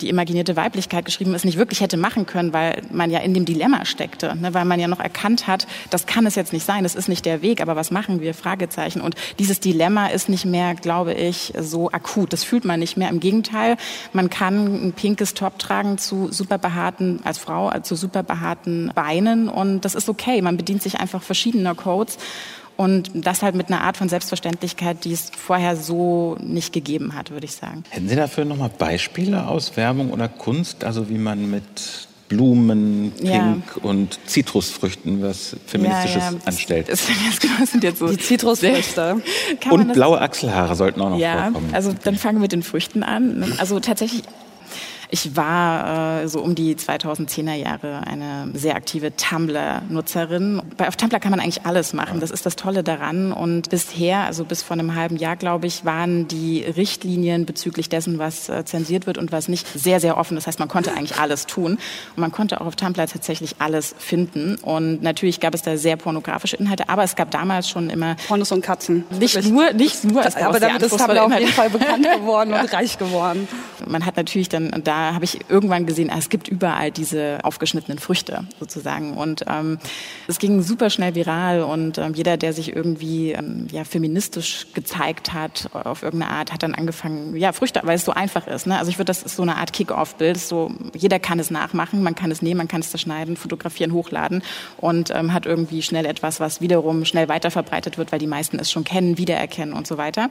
die imaginierte Weiblichkeit geschrieben ist, nicht wirklich hätte machen können, weil man ja in dem Dilemma steckte, ne, weil man ja noch erkannt hat, das kann es jetzt nicht sein, das ist nicht der Weg, aber was machen wir? Fragezeichen. Und dieses Dilemma ist nicht mehr, glaube ich, so akut. Das fühlt man nicht mehr. Im Gegenteil, man kann ein pinkes Top tragen zu super behaarten, als Frau, zu super behaarten Beinen und das ist okay. Man bedient sich einfach verschiedener Codes und das halt mit einer Art von Selbstverständlichkeit, die es vorher so nicht gegeben hat, würde ich sagen. Hätten Sie dafür nochmal Beispiele aus Werbung oder Kunst, also wie man mit Blumen, Pink ja. und Zitrusfrüchten was Feministisches ja, ja. anstellt. Das, das sind jetzt so die Zitrusfrüchte. und blaue Achselhaare sollten auch noch ja, vorkommen. Also dann fangen wir mit den Früchten an. Also tatsächlich ich war äh, so um die 2010er Jahre eine sehr aktive Tumblr-Nutzerin. Auf Tumblr kann man eigentlich alles machen. Das ist das Tolle daran. Und bisher, also bis vor einem halben Jahr, glaube ich, waren die Richtlinien bezüglich dessen, was äh, zensiert wird und was nicht, sehr, sehr offen. Das heißt, man konnte eigentlich alles tun. Und man konnte auch auf Tumblr tatsächlich alles finden. Und natürlich gab es da sehr pornografische Inhalte, aber es gab damals schon immer... Pornos und Katzen. Nicht nur, nicht nur. Das, aber damit ist Tumblr auf jeden Fall bekannt geworden und reich geworden. Man hat natürlich dann da habe ich irgendwann gesehen, ah, es gibt überall diese aufgeschnittenen Früchte sozusagen. Und ähm, es ging super schnell viral und ähm, jeder, der sich irgendwie ähm, ja, feministisch gezeigt hat, auf irgendeine Art, hat dann angefangen, ja, Früchte, weil es so einfach ist. Ne? Also ich würde, das ist so eine Art Kick-Off-Bild. So, jeder kann es nachmachen, man kann es nehmen, man kann es zerschneiden, fotografieren, hochladen und ähm, hat irgendwie schnell etwas, was wiederum schnell weiterverbreitet wird, weil die meisten es schon kennen, wiedererkennen und so weiter.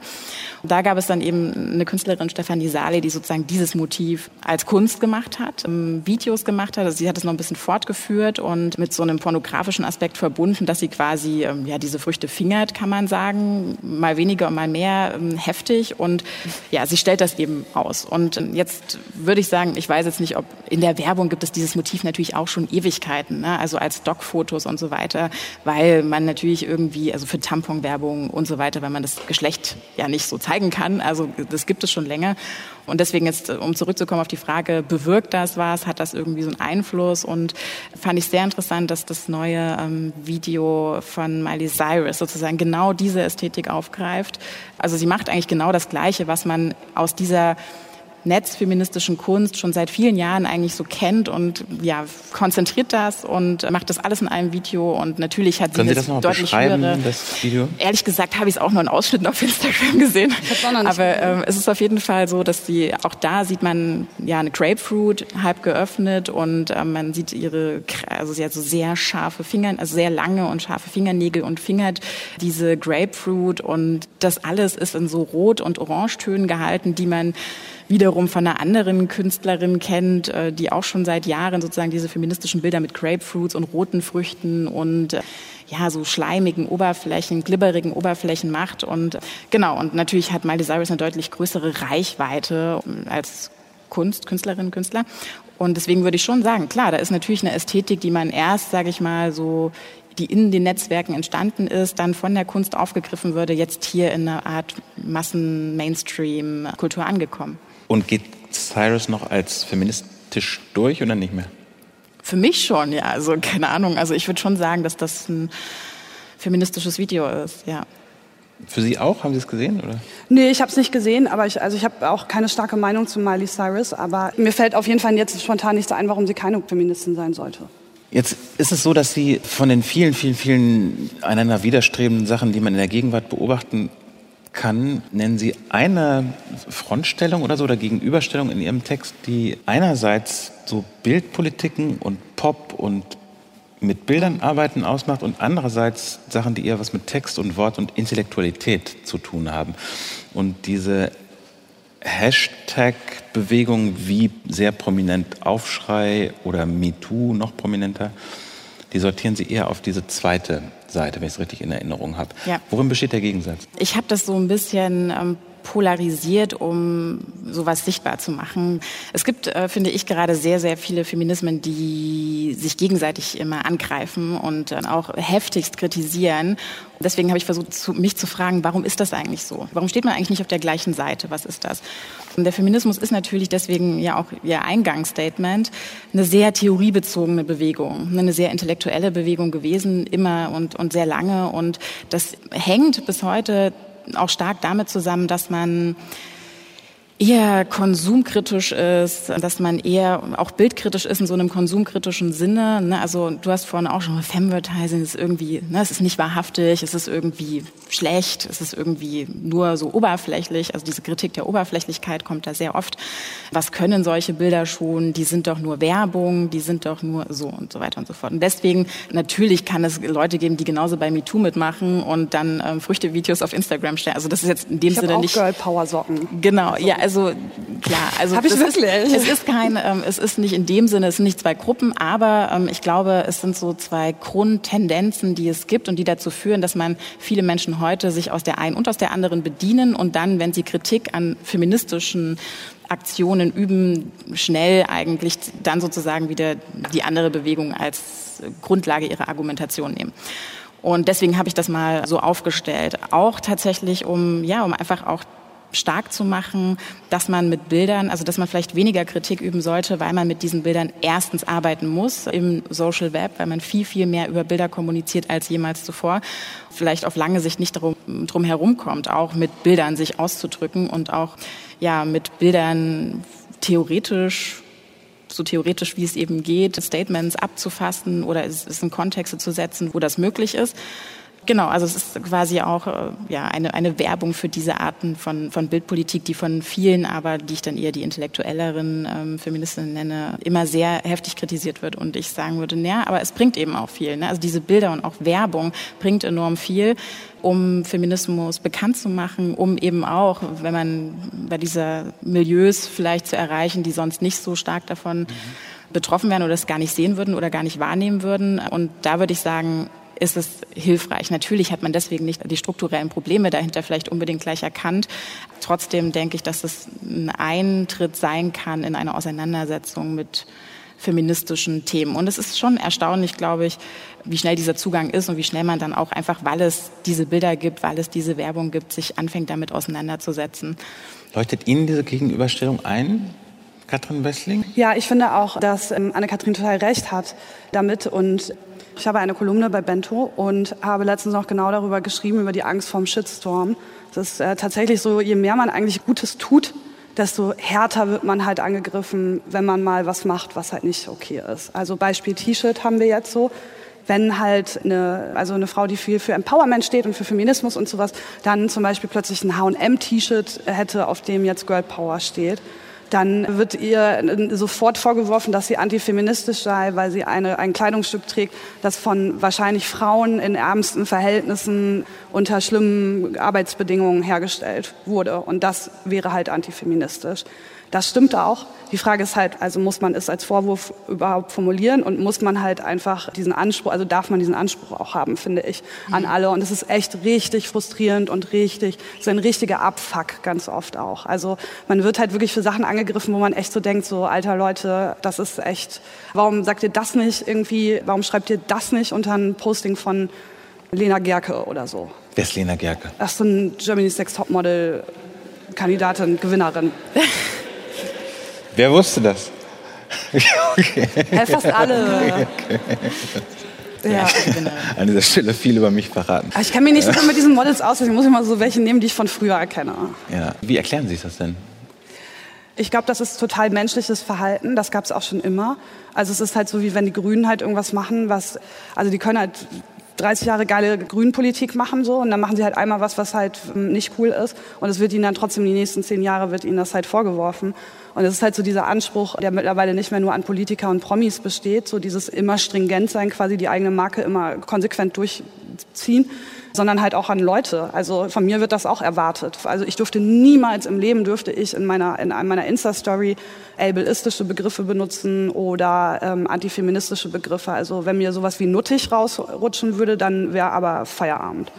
Und da gab es dann eben eine Künstlerin, Stefanie Sale, die sozusagen dieses Motiv als Kunst gemacht hat, ähm, Videos gemacht hat. Also sie hat es noch ein bisschen fortgeführt und mit so einem pornografischen Aspekt verbunden, dass sie quasi ähm, ja diese Früchte fingert, kann man sagen, mal weniger und mal mehr ähm, heftig und ja, sie stellt das eben aus. Und jetzt würde ich sagen, ich weiß jetzt nicht, ob in der Werbung gibt es dieses Motiv natürlich auch schon Ewigkeiten, ne? also als Stockfotos und so weiter, weil man natürlich irgendwie, also für Tamponwerbung und so weiter, weil man das Geschlecht ja nicht so zeigen kann, also das gibt es schon länger. Und deswegen jetzt, um zurückzukommen auf die Frage, bewirkt das was, hat das irgendwie so einen Einfluss? Und fand ich sehr interessant, dass das neue ähm, Video von Miley Cyrus sozusagen genau diese Ästhetik aufgreift. Also sie macht eigentlich genau das Gleiche, was man aus dieser netzfeministischen Kunst schon seit vielen Jahren eigentlich so kennt und ja, konzentriert das und macht das alles in einem Video und natürlich hat Können sie, das, das deutlich höhere. Das Video? Ehrlich gesagt habe ich es auch nur in Ausschnitten auf Instagram gesehen. Aber ähm, es ist auf jeden Fall so, dass sie auch da sieht man ja eine Grapefruit halb geöffnet und ähm, man sieht ihre also sie hat so sehr scharfe Finger, also sehr lange und scharfe Fingernägel und fingert diese Grapefruit und das alles ist in so Rot- und Orangetönen gehalten, die man wiederum von einer anderen Künstlerin kennt, äh, die auch schon seit Jahren sozusagen diese feministischen Bilder mit Grapefruits und roten Früchten und äh, ja, so schleimigen Oberflächen, glibberigen Oberflächen macht. Und genau, und natürlich hat Miley Cyrus eine deutlich größere Reichweite ähm, als Kunst, Künstlerin, Künstler. Und deswegen würde ich schon sagen, klar, da ist natürlich eine Ästhetik, die man erst, sage ich mal, so die in den Netzwerken entstanden ist, dann von der Kunst aufgegriffen würde, jetzt hier in einer Art Massen-Mainstream-Kultur angekommen. Und geht Cyrus noch als feministisch durch oder nicht mehr? Für mich schon, ja. Also keine Ahnung. Also ich würde schon sagen, dass das ein feministisches Video ist, ja. Für Sie auch? Haben Sie es gesehen? Oder? Nee, ich habe es nicht gesehen, aber ich, also ich habe auch keine starke Meinung zu Miley Cyrus. Aber mir fällt auf jeden Fall jetzt spontan nichts ein, warum sie keine Feministin sein sollte. Jetzt ist es so, dass Sie von den vielen, vielen, vielen einander widerstrebenden Sachen, die man in der Gegenwart beobachten kann, nennen Sie eine Frontstellung oder so oder Gegenüberstellung in Ihrem Text, die einerseits so Bildpolitiken und Pop und mit Bildern arbeiten ausmacht und andererseits Sachen, die eher was mit Text und Wort und Intellektualität zu tun haben. Und diese Hashtag-Bewegung wie sehr prominent Aufschrei oder MeToo noch prominenter die sortieren Sie eher auf diese zweite Seite, wenn ich es richtig in Erinnerung habe. Ja. Worin besteht der Gegensatz? Ich habe das so ein bisschen ähm, polarisiert, um sowas sichtbar zu machen. Es gibt, äh, finde ich, gerade sehr, sehr viele Feminismen, die sich gegenseitig immer angreifen und dann auch heftigst kritisieren. Deswegen habe ich versucht, zu, mich zu fragen, warum ist das eigentlich so? Warum steht man eigentlich nicht auf der gleichen Seite? Was ist das? Und der Feminismus ist natürlich deswegen ja auch Ihr Eingangsstatement eine sehr theoriebezogene Bewegung, eine sehr intellektuelle Bewegung gewesen, immer und, und sehr lange. Und das hängt bis heute auch stark damit zusammen, dass man eher konsumkritisch ist, dass man eher auch bildkritisch ist in so einem konsumkritischen Sinne. Ne? Also du hast vorhin auch schon Femvertising ist irgendwie, ne, es ist nicht wahrhaftig, es ist irgendwie schlecht, es ist irgendwie nur so oberflächlich. Also diese Kritik der Oberflächlichkeit kommt da sehr oft. Was können solche Bilder schon? Die sind doch nur Werbung, die sind doch nur so und so weiter und so fort. Und deswegen natürlich kann es Leute geben, die genauso bei MeToo mitmachen und dann ähm, Früchtevideos auf Instagram stellen. Also das ist jetzt in dem ich Sinne auch nicht Girl Power Socken. Genau, ja, also klar, also Hab ich wirklich? Ist, es ist kein, ähm, es ist nicht in dem Sinne, es sind nicht zwei Gruppen, aber ähm, ich glaube, es sind so zwei Grundtendenzen, die es gibt und die dazu führen, dass man viele Menschen heute sich aus der einen und aus der anderen bedienen und dann, wenn sie Kritik an feministischen Aktionen üben, schnell eigentlich dann sozusagen wieder die andere Bewegung als Grundlage ihrer Argumentation nehmen. Und deswegen habe ich das mal so aufgestellt. Auch tatsächlich, um, ja, um einfach auch stark zu machen, dass man mit Bildern, also dass man vielleicht weniger Kritik üben sollte, weil man mit diesen Bildern erstens arbeiten muss im Social Web, weil man viel, viel mehr über Bilder kommuniziert als jemals zuvor. Vielleicht auf lange Sicht nicht darum, drum herumkommt, auch mit Bildern sich auszudrücken und auch ja, mit Bildern theoretisch so theoretisch wie es eben geht, Statements abzufassen oder es, es in Kontexte zu setzen, wo das möglich ist. Genau, also es ist quasi auch äh, ja, eine, eine Werbung für diese Arten von, von Bildpolitik, die von vielen, aber die ich dann eher die intellektuelleren ähm, Feministinnen nenne, immer sehr heftig kritisiert wird. Und ich sagen würde, naja, aber es bringt eben auch viel. Ne? Also diese Bilder und auch Werbung bringt enorm viel, um Feminismus bekannt zu machen, um eben auch, wenn man bei dieser Milieus vielleicht zu erreichen, die sonst nicht so stark davon mhm. betroffen wären oder es gar nicht sehen würden oder gar nicht wahrnehmen würden. Und da würde ich sagen, ist es hilfreich. Natürlich hat man deswegen nicht die strukturellen Probleme dahinter vielleicht unbedingt gleich erkannt. Trotzdem denke ich, dass es ein Eintritt sein kann in eine Auseinandersetzung mit feministischen Themen. Und es ist schon erstaunlich, glaube ich, wie schnell dieser Zugang ist und wie schnell man dann auch einfach, weil es diese Bilder gibt, weil es diese Werbung gibt, sich anfängt damit auseinanderzusetzen. Leuchtet Ihnen diese Gegenüberstellung ein? Katrin Wessling? Ja, ich finde auch, dass ähm, Anne-Kathrin total recht hat damit und ich habe eine Kolumne bei Bento und habe letztens noch genau darüber geschrieben, über die Angst vorm Shitstorm. Es ist äh, tatsächlich so, je mehr man eigentlich Gutes tut, desto härter wird man halt angegriffen, wenn man mal was macht, was halt nicht okay ist. Also Beispiel T-Shirt haben wir jetzt so. Wenn halt eine, also eine Frau, die viel für Empowerment steht und für Feminismus und sowas, dann zum Beispiel plötzlich ein H&M-T-Shirt hätte, auf dem jetzt Girl Power steht, dann wird ihr sofort vorgeworfen, dass sie antifeministisch sei, weil sie eine, ein Kleidungsstück trägt, das von wahrscheinlich Frauen in ärmsten Verhältnissen unter schlimmen Arbeitsbedingungen hergestellt wurde. Und das wäre halt antifeministisch. Das stimmt auch. Die Frage ist halt, also muss man es als Vorwurf überhaupt formulieren und muss man halt einfach diesen Anspruch, also darf man diesen Anspruch auch haben, finde ich, an mhm. alle. Und es ist echt richtig frustrierend und richtig, so ein richtiger Abfuck ganz oft auch. Also man wird halt wirklich für Sachen angegriffen, wo man echt so denkt, so alter Leute, das ist echt, warum sagt ihr das nicht irgendwie, warum schreibt ihr das nicht unter ein Posting von Lena Gerke oder so? Wer ist Lena Gerke? Das ist so ein Germany's Next Topmodel Kandidatin, Gewinnerin. Wer wusste das? okay. Ja, fast alle. Okay. Ja. An dieser Stelle viel über mich verraten. ich kann mich nicht so gut mit diesen Models aus, ich muss immer so welche nehmen, die ich von früher erkenne. Ja. Wie erklären Sie sich das denn? Ich glaube, das ist total menschliches Verhalten. Das gab es auch schon immer. Also es ist halt so, wie wenn die Grünen halt irgendwas machen, was, also die können halt 30 Jahre geile Grünpolitik machen so und dann machen sie halt einmal was, was halt ähm, nicht cool ist und es wird ihnen dann trotzdem die nächsten zehn Jahre wird ihnen das halt vorgeworfen und es ist halt so dieser Anspruch, der mittlerweile nicht mehr nur an Politiker und Promis besteht, so dieses immer stringent sein, quasi die eigene Marke immer konsequent durchziehen, sondern halt auch an Leute. Also von mir wird das auch erwartet. Also ich dürfte niemals im Leben dürfte ich in meiner in meiner Insta-Story ableistische Begriffe benutzen oder ähm, antifeministische Begriffe. Also wenn mir sowas wie nuttig rausrutschen würde, dann wäre aber Feierabend.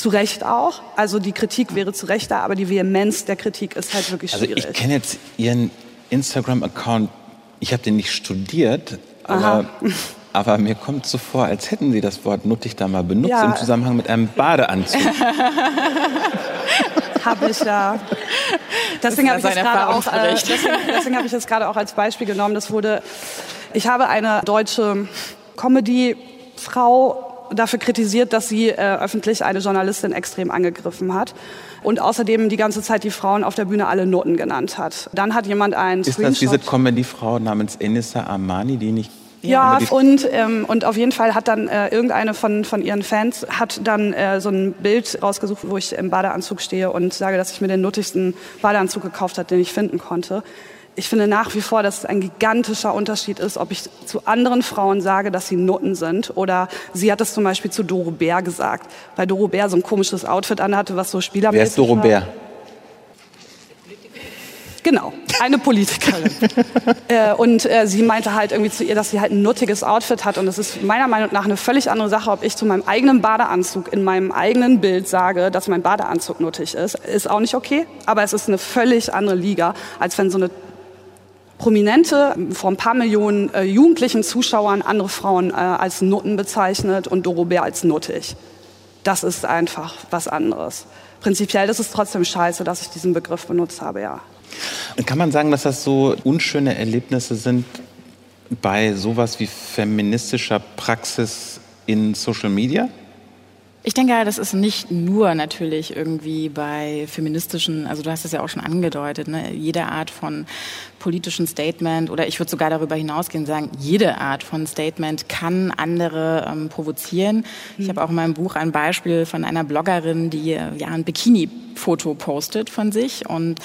Zu Recht auch. Also die Kritik wäre zu Recht da, aber die Vehemenz der Kritik ist halt wirklich schwierig. Also ich kenne jetzt Ihren Instagram-Account, ich habe den nicht studiert, aber, aber mir kommt so vor, als hätten Sie das Wort nuttig da mal benutzt Ja. im Zusammenhang mit einem Badeanzug. habe ich da. Deswegen habe ich das sein gerade auch. Äh, deswegen deswegen habe ich das gerade auch als Beispiel genommen. Das wurde. Ich habe eine deutsche Comedy-Frau dafür kritisiert, dass sie äh, öffentlich eine Journalistin extrem angegriffen hat und außerdem die ganze Zeit die Frauen auf der Bühne alle Noten genannt hat. Dann hat jemand einen Ist das diese Comedy-Frau namens Enissa Armani, die nicht... Ja, und, ähm, und auf jeden Fall hat dann äh, irgendeine von, von ihren Fans hat dann äh, so ein Bild rausgesucht, wo ich im Badeanzug stehe und sage, dass ich mir den nuttigsten Badeanzug gekauft habe, den ich finden konnte. Ich finde nach wie vor, dass es ein gigantischer Unterschied ist, ob ich zu anderen Frauen sage, dass sie Nutten sind oder sie hat es zum Beispiel zu Doro Bär gesagt, weil Doro Bär so ein komisches Outfit anhatte, was so spielermäßig Wer ist Doro war. Bär? Genau, eine Politikerin. äh, und äh, sie meinte halt irgendwie zu ihr, dass sie halt ein nuttiges Outfit hat. Und es ist meiner Meinung nach eine völlig andere Sache, ob ich zu meinem eigenen Badeanzug in meinem eigenen Bild sage, dass mein Badeanzug nuttig ist. Ist auch nicht okay, aber es ist eine völlig andere Liga, als wenn so eine Prominente vor ein paar Millionen äh, jugendlichen Zuschauern andere Frauen äh, als Nutten bezeichnet und Doro Bär als nuttig. Das ist einfach was anderes. Prinzipiell ist es trotzdem scheiße, dass ich diesen Begriff benutzt habe, ja. Kann man sagen, dass das so unschöne Erlebnisse sind bei sowas wie feministischer Praxis in Social Media? Ich denke, das ist nicht nur natürlich irgendwie bei feministischen, also du hast es ja auch schon angedeutet, ne? jede Art von politischen Statement oder ich würde sogar darüber hinausgehen sagen, jede Art von Statement kann andere ähm, provozieren. Ich habe auch in meinem Buch ein Beispiel von einer Bloggerin, die äh, ja ein Bikini-Foto postet von sich und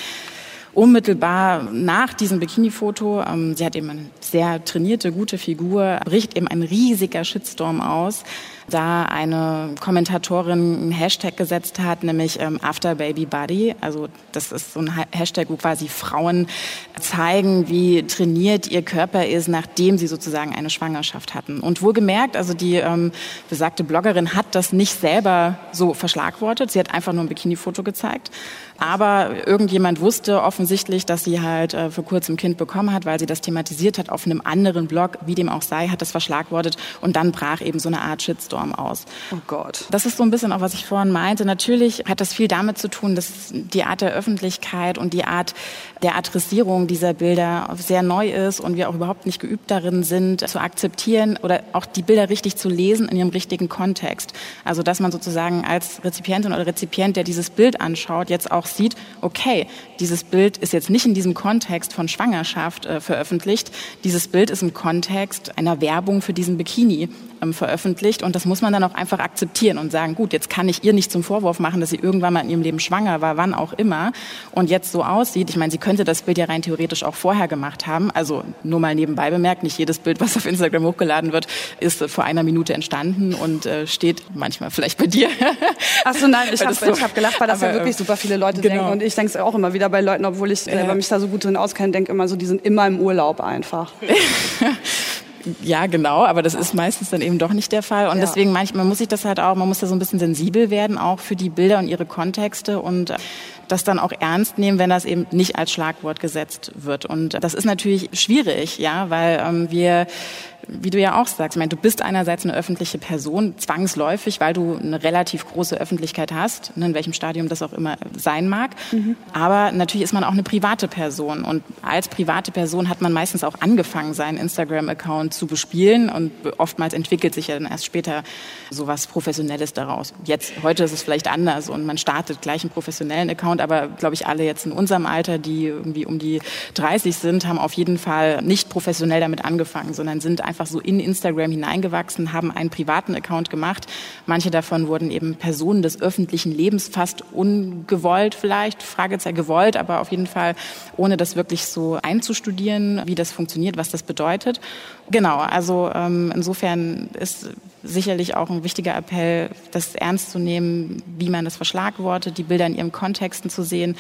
unmittelbar nach diesem Bikini-Foto, ähm, sie hat eben eine sehr trainierte, gute Figur, bricht eben ein riesiger Shitstorm aus, da eine Kommentatorin einen Hashtag gesetzt hat, nämlich ähm, After Baby Body. Also das ist so ein Ha- Hashtag, wo quasi Frauen zeigen, wie trainiert ihr Körper ist, nachdem sie sozusagen eine Schwangerschaft hatten. Und wohlgemerkt, also die ähm, besagte Bloggerin hat das nicht selber so verschlagwortet. Sie hat einfach nur ein Bikini-Foto gezeigt. Aber irgendjemand wusste offensichtlich, dass sie halt äh, vor kurzem Kind bekommen hat, weil sie das thematisiert hat auf einem anderen Blog, wie dem auch sei, hat das verschlagwortet und dann brach eben so eine Art Shitstorm aus. Oh Gott. Das ist so ein bisschen auch, was ich vorhin meinte. Natürlich hat das viel damit zu tun, dass die Art der Öffentlichkeit und die Art der Adressierung dieser Bilder sehr neu ist und wir auch überhaupt nicht geübt darin sind, zu akzeptieren oder auch die Bilder richtig zu lesen in ihrem richtigen Kontext. Also, dass man sozusagen als Rezipientin oder Rezipient, der dieses Bild anschaut, jetzt auch sieht, okay, dieses Bild ist jetzt nicht in diesem Kontext von Schwangerschaft äh, veröffentlicht. Dieses Bild ist im Kontext einer Werbung für diesen Bikini ähm, veröffentlicht und das muss man dann auch einfach akzeptieren und sagen, gut, jetzt kann ich ihr nicht zum Vorwurf machen, dass sie irgendwann mal in ihrem Leben schwanger war, wann auch immer und jetzt so aussieht. Ich meine, sie könnte das Bild ja rein theoretisch auch vorher gemacht haben. Also nur mal nebenbei bemerkt, nicht jedes Bild, was auf Instagram hochgeladen wird, ist äh, vor einer Minute entstanden und äh, steht manchmal vielleicht bei dir. Ach so, nein, ich habe so- hab gelacht, weil das ja aber, wirklich äh, super viele Leute genau. denken. Und ich denke es auch immer wieder bei Leuten, obwohl ich selber mich da so gut drin auskenne, denke immer so, die sind immer im Urlaub einfach. Ja, genau, aber das ist meistens dann eben doch nicht der Fall. Und Ja. deswegen manchmal muss ich das halt auch, man muss da so ein bisschen sensibel werden, auch für die Bilder und ihre Kontexte und das dann auch ernst nehmen, wenn das eben nicht als Schlagwort gesetzt wird. Und das ist natürlich schwierig, ja, weil ähm, wir wie du ja auch sagst, ich meine, du bist einerseits eine öffentliche Person, zwangsläufig, weil du eine relativ große Öffentlichkeit hast, ne, in welchem Stadium das auch immer sein mag. Aber natürlich ist man auch eine private Person. Und als private Person hat man meistens auch angefangen, seinen Instagram-Account zu bespielen. Und oftmals entwickelt sich ja dann erst später sowas Professionelles daraus. Jetzt, heute ist es vielleicht anders und man startet gleich einen professionellen Account, aber glaube ich, alle jetzt in unserem Alter, die irgendwie um die 30 sind, haben auf jeden Fall nicht professionell damit angefangen, sondern sind einfach einfach so in Instagram hineingewachsen, haben einen privaten Account gemacht. Manche davon wurden eben Personen des öffentlichen Lebens, fast ungewollt vielleicht, Fragezeichen gewollt, aber auf jeden Fall ohne das wirklich so einzustudieren, wie das funktioniert, was das bedeutet. Genau, also ähm, insofern ist sicherlich auch ein wichtiger Appell, das ernst zu nehmen, wie man das verschlagwortet, die Bilder in ihren Kontexten zu sehen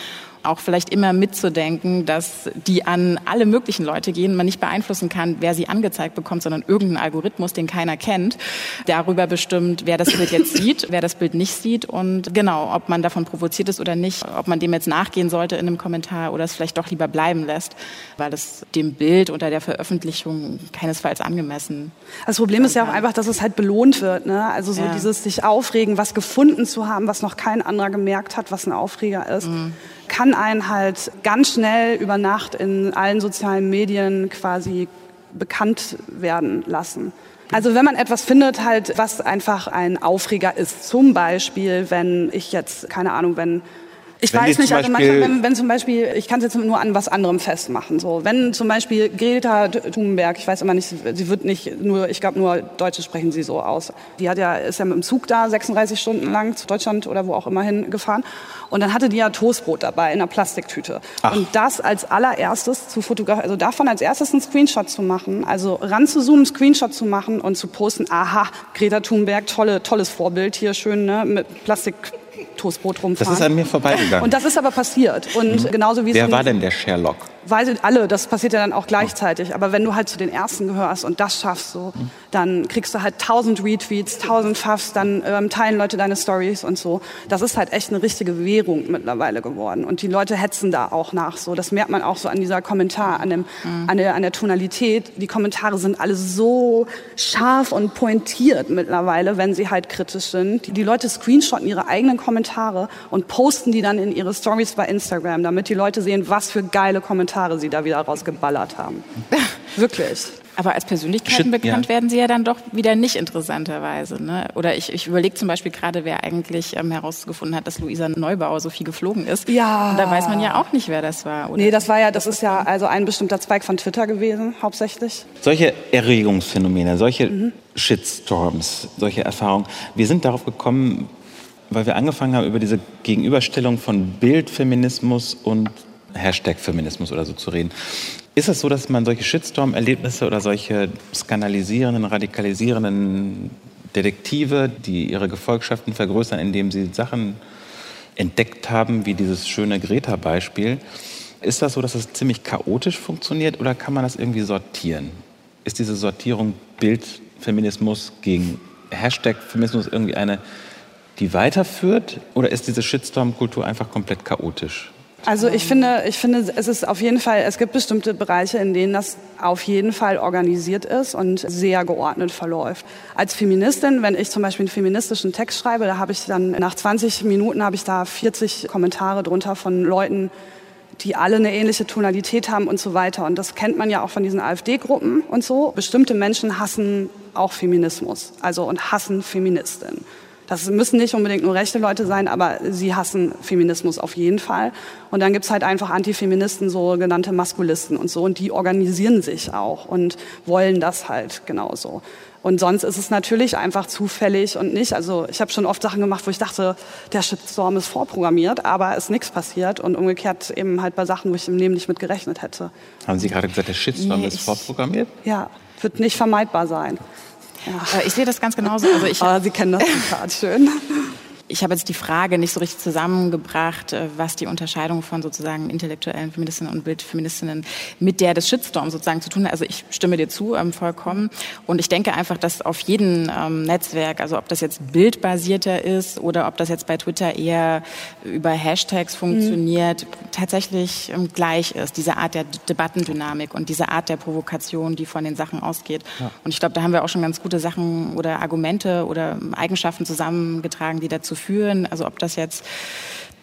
auch vielleicht immer mitzudenken, dass die an alle möglichen Leute gehen, man nicht beeinflussen kann, wer sie angezeigt bekommt, sondern irgendein Algorithmus, den keiner kennt, darüber bestimmt, wer das Bild jetzt sieht, wer das Bild nicht sieht und genau, ob man davon provoziert ist oder nicht, ob man dem jetzt nachgehen sollte in einem Kommentar oder es vielleicht doch lieber bleiben lässt, weil es dem Bild unter der Veröffentlichung keinesfalls angemessen. Das Problem ist ja auch einfach, dass es halt belohnt wird, ne? Also so Ja. dieses sich aufregen, was gefunden zu haben, was noch kein anderer gemerkt hat, was ein Aufreger ist. Mhm. kann einen halt ganz schnell über Nacht in allen sozialen Medien quasi bekannt werden lassen. Also wenn man etwas findet, halt, was einfach ein Aufreger ist, zum Beispiel, wenn ich jetzt, keine Ahnung, wenn ich Wenn weiß nicht, also manchmal, wenn, wenn zum Beispiel, ich kann es jetzt nur an was anderem festmachen. So, wenn zum Beispiel Greta Thunberg, ich weiß immer nicht, sie wird nicht nur, ich glaube nur Deutsche sprechen sie so aus. Die hat ja, ist ja mit dem Zug da 36 Stunden lang zu Deutschland oder wo auch immer hingefahren. Und dann hatte die ja Toastbrot dabei in einer Plastiktüte. Und das als allererstes zu fotografieren, also davon als erstes einen Screenshot zu machen, also ranzuzoomen, einen Screenshot zu machen und zu posten, aha, Greta Thunberg, tolle, tolles Vorbild hier, schön, ne, mit Plastik. Toastbrot rumfahren. Das ist an mir vorbeigegangen. Und das ist aber passiert. Und genauso wie es Wer war denn der Sherlock? Ich, alle, das passiert ja dann auch gleichzeitig. Aber wenn du halt zu den Ersten gehörst und das schaffst so, dann kriegst du halt tausend Retweets, tausend Fuffs, dann ähm, teilen Leute deine Stories und so. Das ist halt echt eine richtige Währung mittlerweile geworden. Und die Leute hetzen da auch nach so. Das merkt man auch so an dieser Kommentar, an, dem, an, der, an der Tonalität. Die Kommentare sind alle so scharf und pointiert mittlerweile, wenn sie halt kritisch sind. Die, die Leute screenshotten ihre eigenen Kommentare und posten die dann in ihre Stories bei Instagram, damit die Leute sehen, was für geile Kommentare sie da wieder rausgeballert haben. Wirklich. Aber als Persönlichkeiten Shit, bekannt ja. werden sie ja dann doch wieder nicht interessanterweise. Ne? Oder ich, ich überlege zum Beispiel gerade, wer eigentlich ähm, herausgefunden hat, dass Luisa Neubauer so viel geflogen ist. Ja. Und da weiß man ja auch nicht, wer das war. Oder? Nee, das war ja, das ist ja also ein bestimmter Zweig von Twitter gewesen, hauptsächlich. Solche Erregungsphänomene, solche Shitstorms, solche Erfahrungen. Wir sind darauf gekommen, weil wir angefangen haben, über diese Gegenüberstellung von Bildfeminismus und Hashtag-Feminismus oder so zu reden. Ist es so, dass man solche Shitstorm-Erlebnisse oder solche skandalisierenden, radikalisierenden Detektive, die ihre Gefolgschaften vergrößern, indem sie Sachen entdeckt haben, wie dieses schöne Greta-Beispiel, ist das so, dass es ziemlich chaotisch funktioniert oder kann man das irgendwie sortieren? Ist diese Sortierung Bildfeminismus gegen Hashtag-Feminismus irgendwie eine, die weiterführt oder ist diese Shitstorm-Kultur einfach komplett chaotisch? Also ich finde, ich finde, es ist auf jeden Fall, es gibt bestimmte Bereiche, in denen das auf jeden Fall organisiert ist und sehr geordnet verläuft. Als Feministin, wenn ich zum Beispiel einen feministischen Text schreibe, da habe ich dann nach 20 Minuten habe ich da 40 Kommentare drunter von Leuten, die alle eine ähnliche Tonalität haben und so weiter. Und das kennt man ja auch von diesen AfD-Gruppen und so. Bestimmte Menschen hassen auch Feminismus, also und hassen Feministinnen. Das müssen nicht unbedingt nur rechte Leute sein, aber sie hassen Feminismus auf jeden Fall. Und dann gibt's halt einfach Antifeministen, so genannte Maskulisten und so. Und die organisieren sich auch und wollen das halt genauso. Und sonst ist es natürlich einfach zufällig und nicht. Also ich habe schon oft Sachen gemacht, wo ich dachte, der Shitstorm ist vorprogrammiert, aber ist nichts passiert. Und umgekehrt eben halt bei Sachen, wo ich im Leben nicht mit gerechnet hätte. Haben Sie gerade gesagt, der Shitstorm Nee, ist ich- vorprogrammiert? Ja, wird nicht vermeidbar sein. Äh, Ich sehe das ganz genauso. Also ich, Aber Sie kennen das Zitat schön. Ich habe jetzt die Frage nicht so richtig zusammengebracht, äh, was die Unterscheidung von sozusagen intellektuellen Feministinnen und Bildfeministinnen mit der des Shitstorms sozusagen zu tun hat. Also ich stimme dir zu, ähm, vollkommen. Und ich denke einfach, dass auf jedem ähm, Netzwerk, also ob das jetzt bildbasierter ist oder ob das jetzt bei Twitter eher über Hashtags funktioniert, tatsächlich ähm, gleich ist. Diese Art der Debattendynamik und diese Art der Provokation, die von den Sachen ausgeht. Und ich glaube, da haben wir auch schon ganz gute Sachen oder Argumente oder Eigenschaften zusammengetragen, die dazu führen. Also ob das jetzt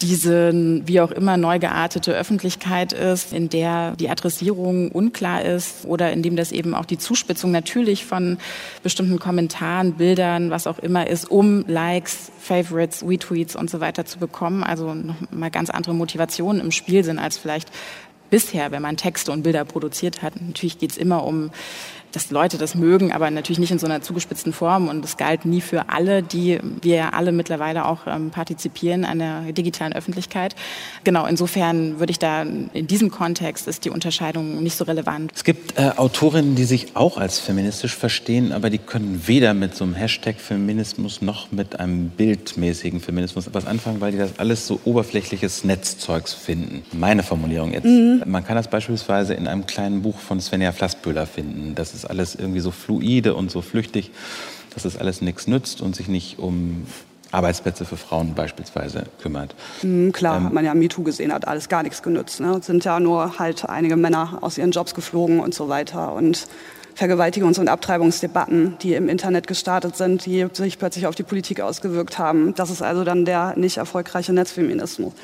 diese wie auch immer neu geartete Öffentlichkeit ist, in der die Adressierung unklar ist oder in dem das eben auch die Zuspitzung natürlich von bestimmten Kommentaren, Bildern, was auch immer ist, um Likes, Favorites, Retweets und so weiter zu bekommen. Also noch mal ganz andere Motivationen im Spiel sind als vielleicht bisher, wenn man Texte und Bilder produziert hat. Natürlich geht es immer um dass Leute das mögen, aber natürlich nicht in so einer zugespitzten Form. Und es galt nie für alle, die wir ja alle mittlerweile auch ähm, partizipieren an der digitalen Öffentlichkeit. Genau, insofern würde ich da in diesem Kontext ist die Unterscheidung nicht so relevant. Es gibt äh, Autorinnen, die sich auch als feministisch verstehen, aber die können weder mit so einem Hashtag Feminismus noch mit einem bildmäßigen Feminismus was anfangen, weil die das alles so oberflächliches Netzzeugs finden. Meine Formulierung jetzt. Mhm. Man kann das beispielsweise in einem kleinen Buch von Svenja Flassböhler finden. Das ist alles irgendwie so fluide und so flüchtig, dass es alles nichts nützt und sich nicht um Arbeitsplätze für Frauen beispielsweise kümmert. Mhm, klar, ähm, hat man ja MeToo gesehen, hat alles gar nichts genützt. Ne? Es sind ja nur halt einige Männer aus ihren Jobs geflogen und so weiter. Und Vergewaltigungs- und Abtreibungsdebatten, die im Internet gestartet sind, die sich plötzlich auf die Politik ausgewirkt haben. Das ist also dann der nicht erfolgreiche Netzfeminismus.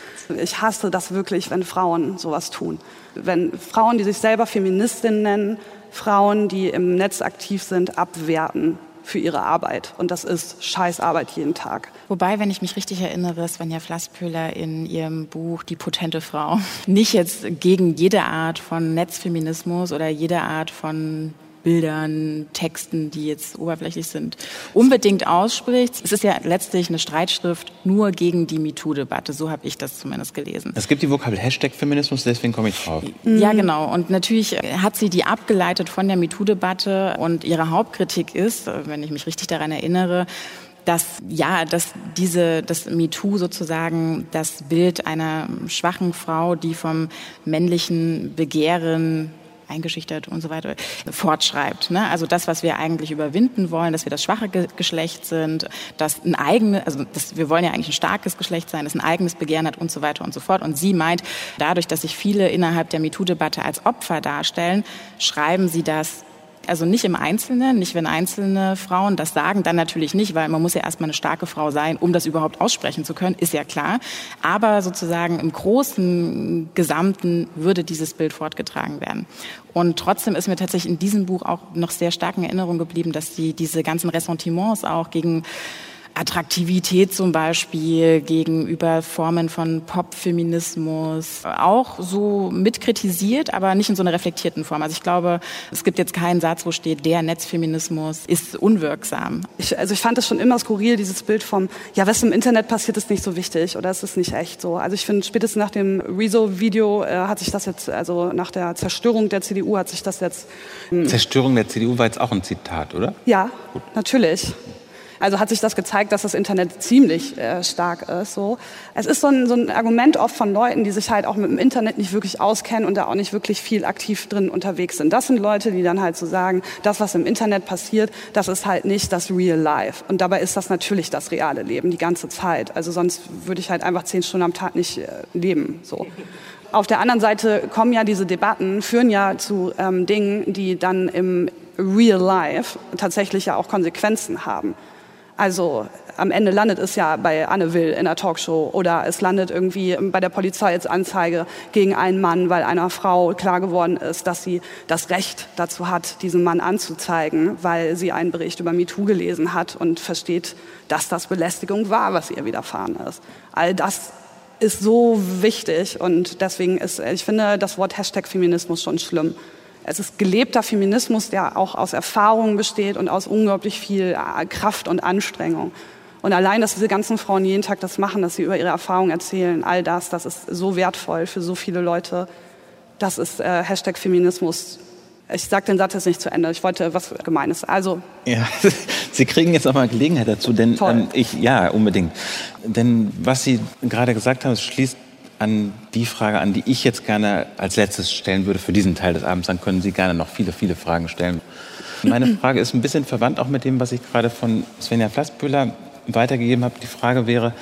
Ich hasse das wirklich, wenn Frauen sowas tun. Wenn Frauen, die sich selber Feministinnen nennen, Frauen, die im Netz aktiv sind, abwerten für ihre Arbeit. Und das ist Scheißarbeit jeden Tag. Wobei, wenn ich mich richtig erinnere, Svenja Flasspöhler in ihrem Buch Die potente Frau nicht jetzt gegen jede Art von Netzfeminismus oder jede Art von Bildern, Texten, die jetzt oberflächlich sind, unbedingt ausspricht. Es ist ja letztlich eine Streitschrift nur gegen die MeToo-Debatte. So habe ich das zumindest gelesen. Es gibt die Vokabel Hashtag Feminismus, deswegen komme ich drauf. Ja, genau. Und natürlich hat sie die abgeleitet von der MeToo-Debatte. Und ihre Hauptkritik ist, wenn ich mich richtig daran erinnere, dass ja, dass diese, das MeToo sozusagen das Bild einer schwachen Frau, die vom männlichen Begehren eingeschüchtert und so weiter fortschreibt. Ne? Also das, was wir eigentlich überwinden wollen, dass wir das schwache Ge Geschlecht sind, dass ein eigenes, also das, wir wollen ja eigentlich ein starkes Geschlecht sein, das ein eigenes Begehren hat und so weiter und so fort. Und sie meint, dadurch, dass sich viele innerhalb der MeToo-Debatte als Opfer darstellen, schreiben sie das also nicht im Einzelnen, nicht wenn einzelne Frauen das sagen, dann natürlich nicht, weil man muss ja erstmal eine starke Frau sein, um das überhaupt aussprechen zu können, ist ja klar. Aber sozusagen im großen Gesamten würde dieses Bild fortgetragen werden. Und trotzdem ist mir tatsächlich in diesem Buch auch noch sehr stark in Erinnerung geblieben, dass sie diese ganzen Ressentiments auch gegen Attraktivität zum Beispiel gegenüber Formen von Popfeminismus auch so mitkritisiert, aber nicht in so einer reflektierten Form. Also ich glaube, es gibt jetzt keinen Satz, wo steht, der Netzfeminismus ist unwirksam. Ich, also ich fand es schon immer skurril, dieses Bild vom, ja, was im Internet passiert, ist nicht so wichtig oder ist es nicht echt so. Also ich finde, spätestens nach dem Rezo-Video äh, hat sich das jetzt, also nach der Zerstörung der CDU hat sich das jetzt... Hm. Zerstörung der CDU war jetzt auch ein Zitat, oder? Ja, Gut. natürlich. Also hat sich das gezeigt, dass das Internet ziemlich äh, stark ist. So. Es ist so ein, so ein Argument oft von Leuten, die sich halt auch mit dem Internet nicht wirklich auskennen und da auch nicht wirklich viel aktiv drin unterwegs sind. Das sind Leute, die dann halt so sagen, das, was im Internet passiert, das ist halt nicht das Real Life. Und dabei ist das natürlich das reale Leben die ganze Zeit. Also sonst würde ich halt einfach zehn Stunden am Tag nicht äh, leben. So. Auf der anderen Seite kommen ja diese Debatten, führen ja zu ähm, Dingen, die dann im Real Life tatsächlich ja auch Konsequenzen haben. Also am Ende landet es ja bei Anne Will in der Talkshow oder es landet irgendwie bei der Polizei als Anzeige gegen einen Mann, weil einer Frau klar geworden ist, dass sie das Recht dazu hat, diesen Mann anzuzeigen, weil sie einen Bericht über MeToo gelesen hat und versteht, dass das Belästigung war, was ihr widerfahren ist. All das ist so wichtig und deswegen ist, ich finde das Wort Hashtag Feminismus schon schlimm. Es ist gelebter Feminismus, der auch aus Erfahrungen besteht und aus unglaublich viel äh, Kraft und Anstrengung. Und allein, dass diese ganzen Frauen jeden Tag das machen, dass sie über ihre Erfahrungen erzählen, all das, das ist so wertvoll für so viele Leute. Das ist äh, Hashtag Feminismus. Ich sage den Satz jetzt nicht zu Ende. Ich wollte was Gemeines. Also. Ja, Sie kriegen jetzt auch mal Gelegenheit dazu, denn ähm, ich, ja, unbedingt. Denn was Sie gerade gesagt haben, es schließt an die Frage an, die ich jetzt gerne als letztes stellen würde für diesen Teil des Abends. Dann können Sie gerne noch viele, viele Fragen stellen. Meine Frage ist ein bisschen verwandt auch mit dem, was ich gerade von Svenja Flassbühler weitergegeben habe. Die Frage wäre,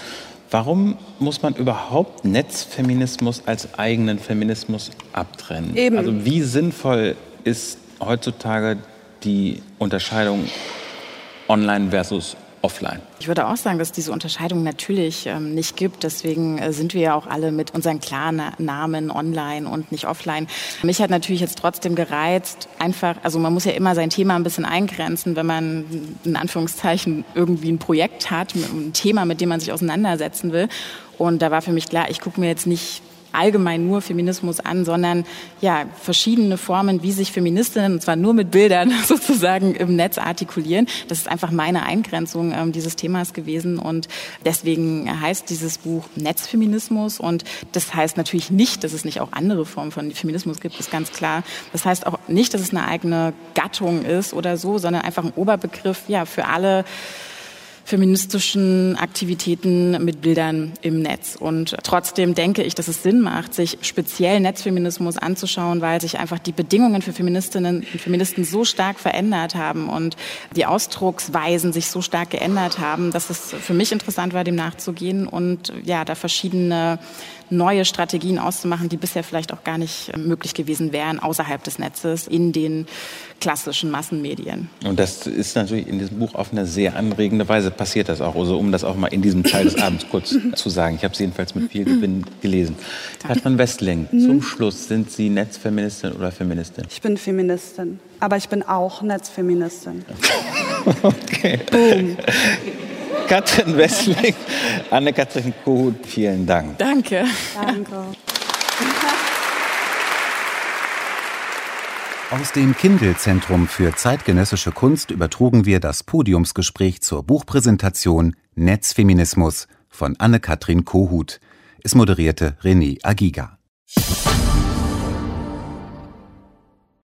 warum muss man überhaupt Netzfeminismus als eigenen Feminismus abtrennen? Eben. Also wie sinnvoll ist heutzutage die Unterscheidung online versus offline. Ich würde auch sagen, dass es diese Unterscheidung natürlich ähm, nicht gibt. Deswegen äh, sind wir ja auch alle mit unseren klaren Namen online und nicht offline. Mich hat natürlich jetzt trotzdem gereizt, einfach, also man muss ja immer sein Thema ein bisschen eingrenzen, wenn man in Anführungszeichen irgendwie ein Projekt hat, ein Thema, mit dem man sich auseinandersetzen will. Und da war für mich klar, ich gucke mir jetzt nicht allgemein nur Feminismus an, sondern ja, verschiedene Formen, wie sich Feministinnen, und zwar nur mit Bildern sozusagen im Netz artikulieren. Das ist einfach meine Eingrenzung ähm, dieses Themas gewesen und deswegen heißt dieses Buch Netzfeminismus und das heißt natürlich nicht, dass es nicht auch andere Formen von Feminismus gibt, ist ganz klar. Das heißt auch nicht, dass es eine eigene Gattung ist oder so, sondern einfach ein Oberbegriff, ja, für alle feministischen Aktivitäten mit Bildern im Netz. Und trotzdem denke ich, dass es Sinn macht, sich speziell Netzfeminismus anzuschauen, weil sich einfach die Bedingungen für Feministinnen und Feministen so stark verändert haben und die Ausdrucksweisen sich so stark geändert haben, dass es für mich interessant war, dem nachzugehen und ja, da verschiedene neue Strategien auszumachen, die bisher vielleicht auch gar nicht äh, möglich gewesen wären außerhalb des Netzes in den klassischen Massenmedien. Und das ist natürlich in diesem Buch auf eine sehr anregende Weise passiert das auch. Also um das auch mal in diesem Teil des Abends kurz zu sagen. Ich habe es jedenfalls mit viel Gewinn gelesen. Katrin Westling, mhm. zum Schluss, sind Sie Netzfeministin oder Feministin? Ich bin Feministin, aber ich bin auch Netzfeministin. okay. Boom. Katrin Westling, Anne-Kathrin Kohut, vielen Dank. Danke. Danke. Aus dem Kindle-Zentrum für zeitgenössische Kunst übertrugen wir das Podiumsgespräch zur Buchpräsentation Netzfeminismus von Anne-Kathrin Kohut. Es moderierte René Agiga.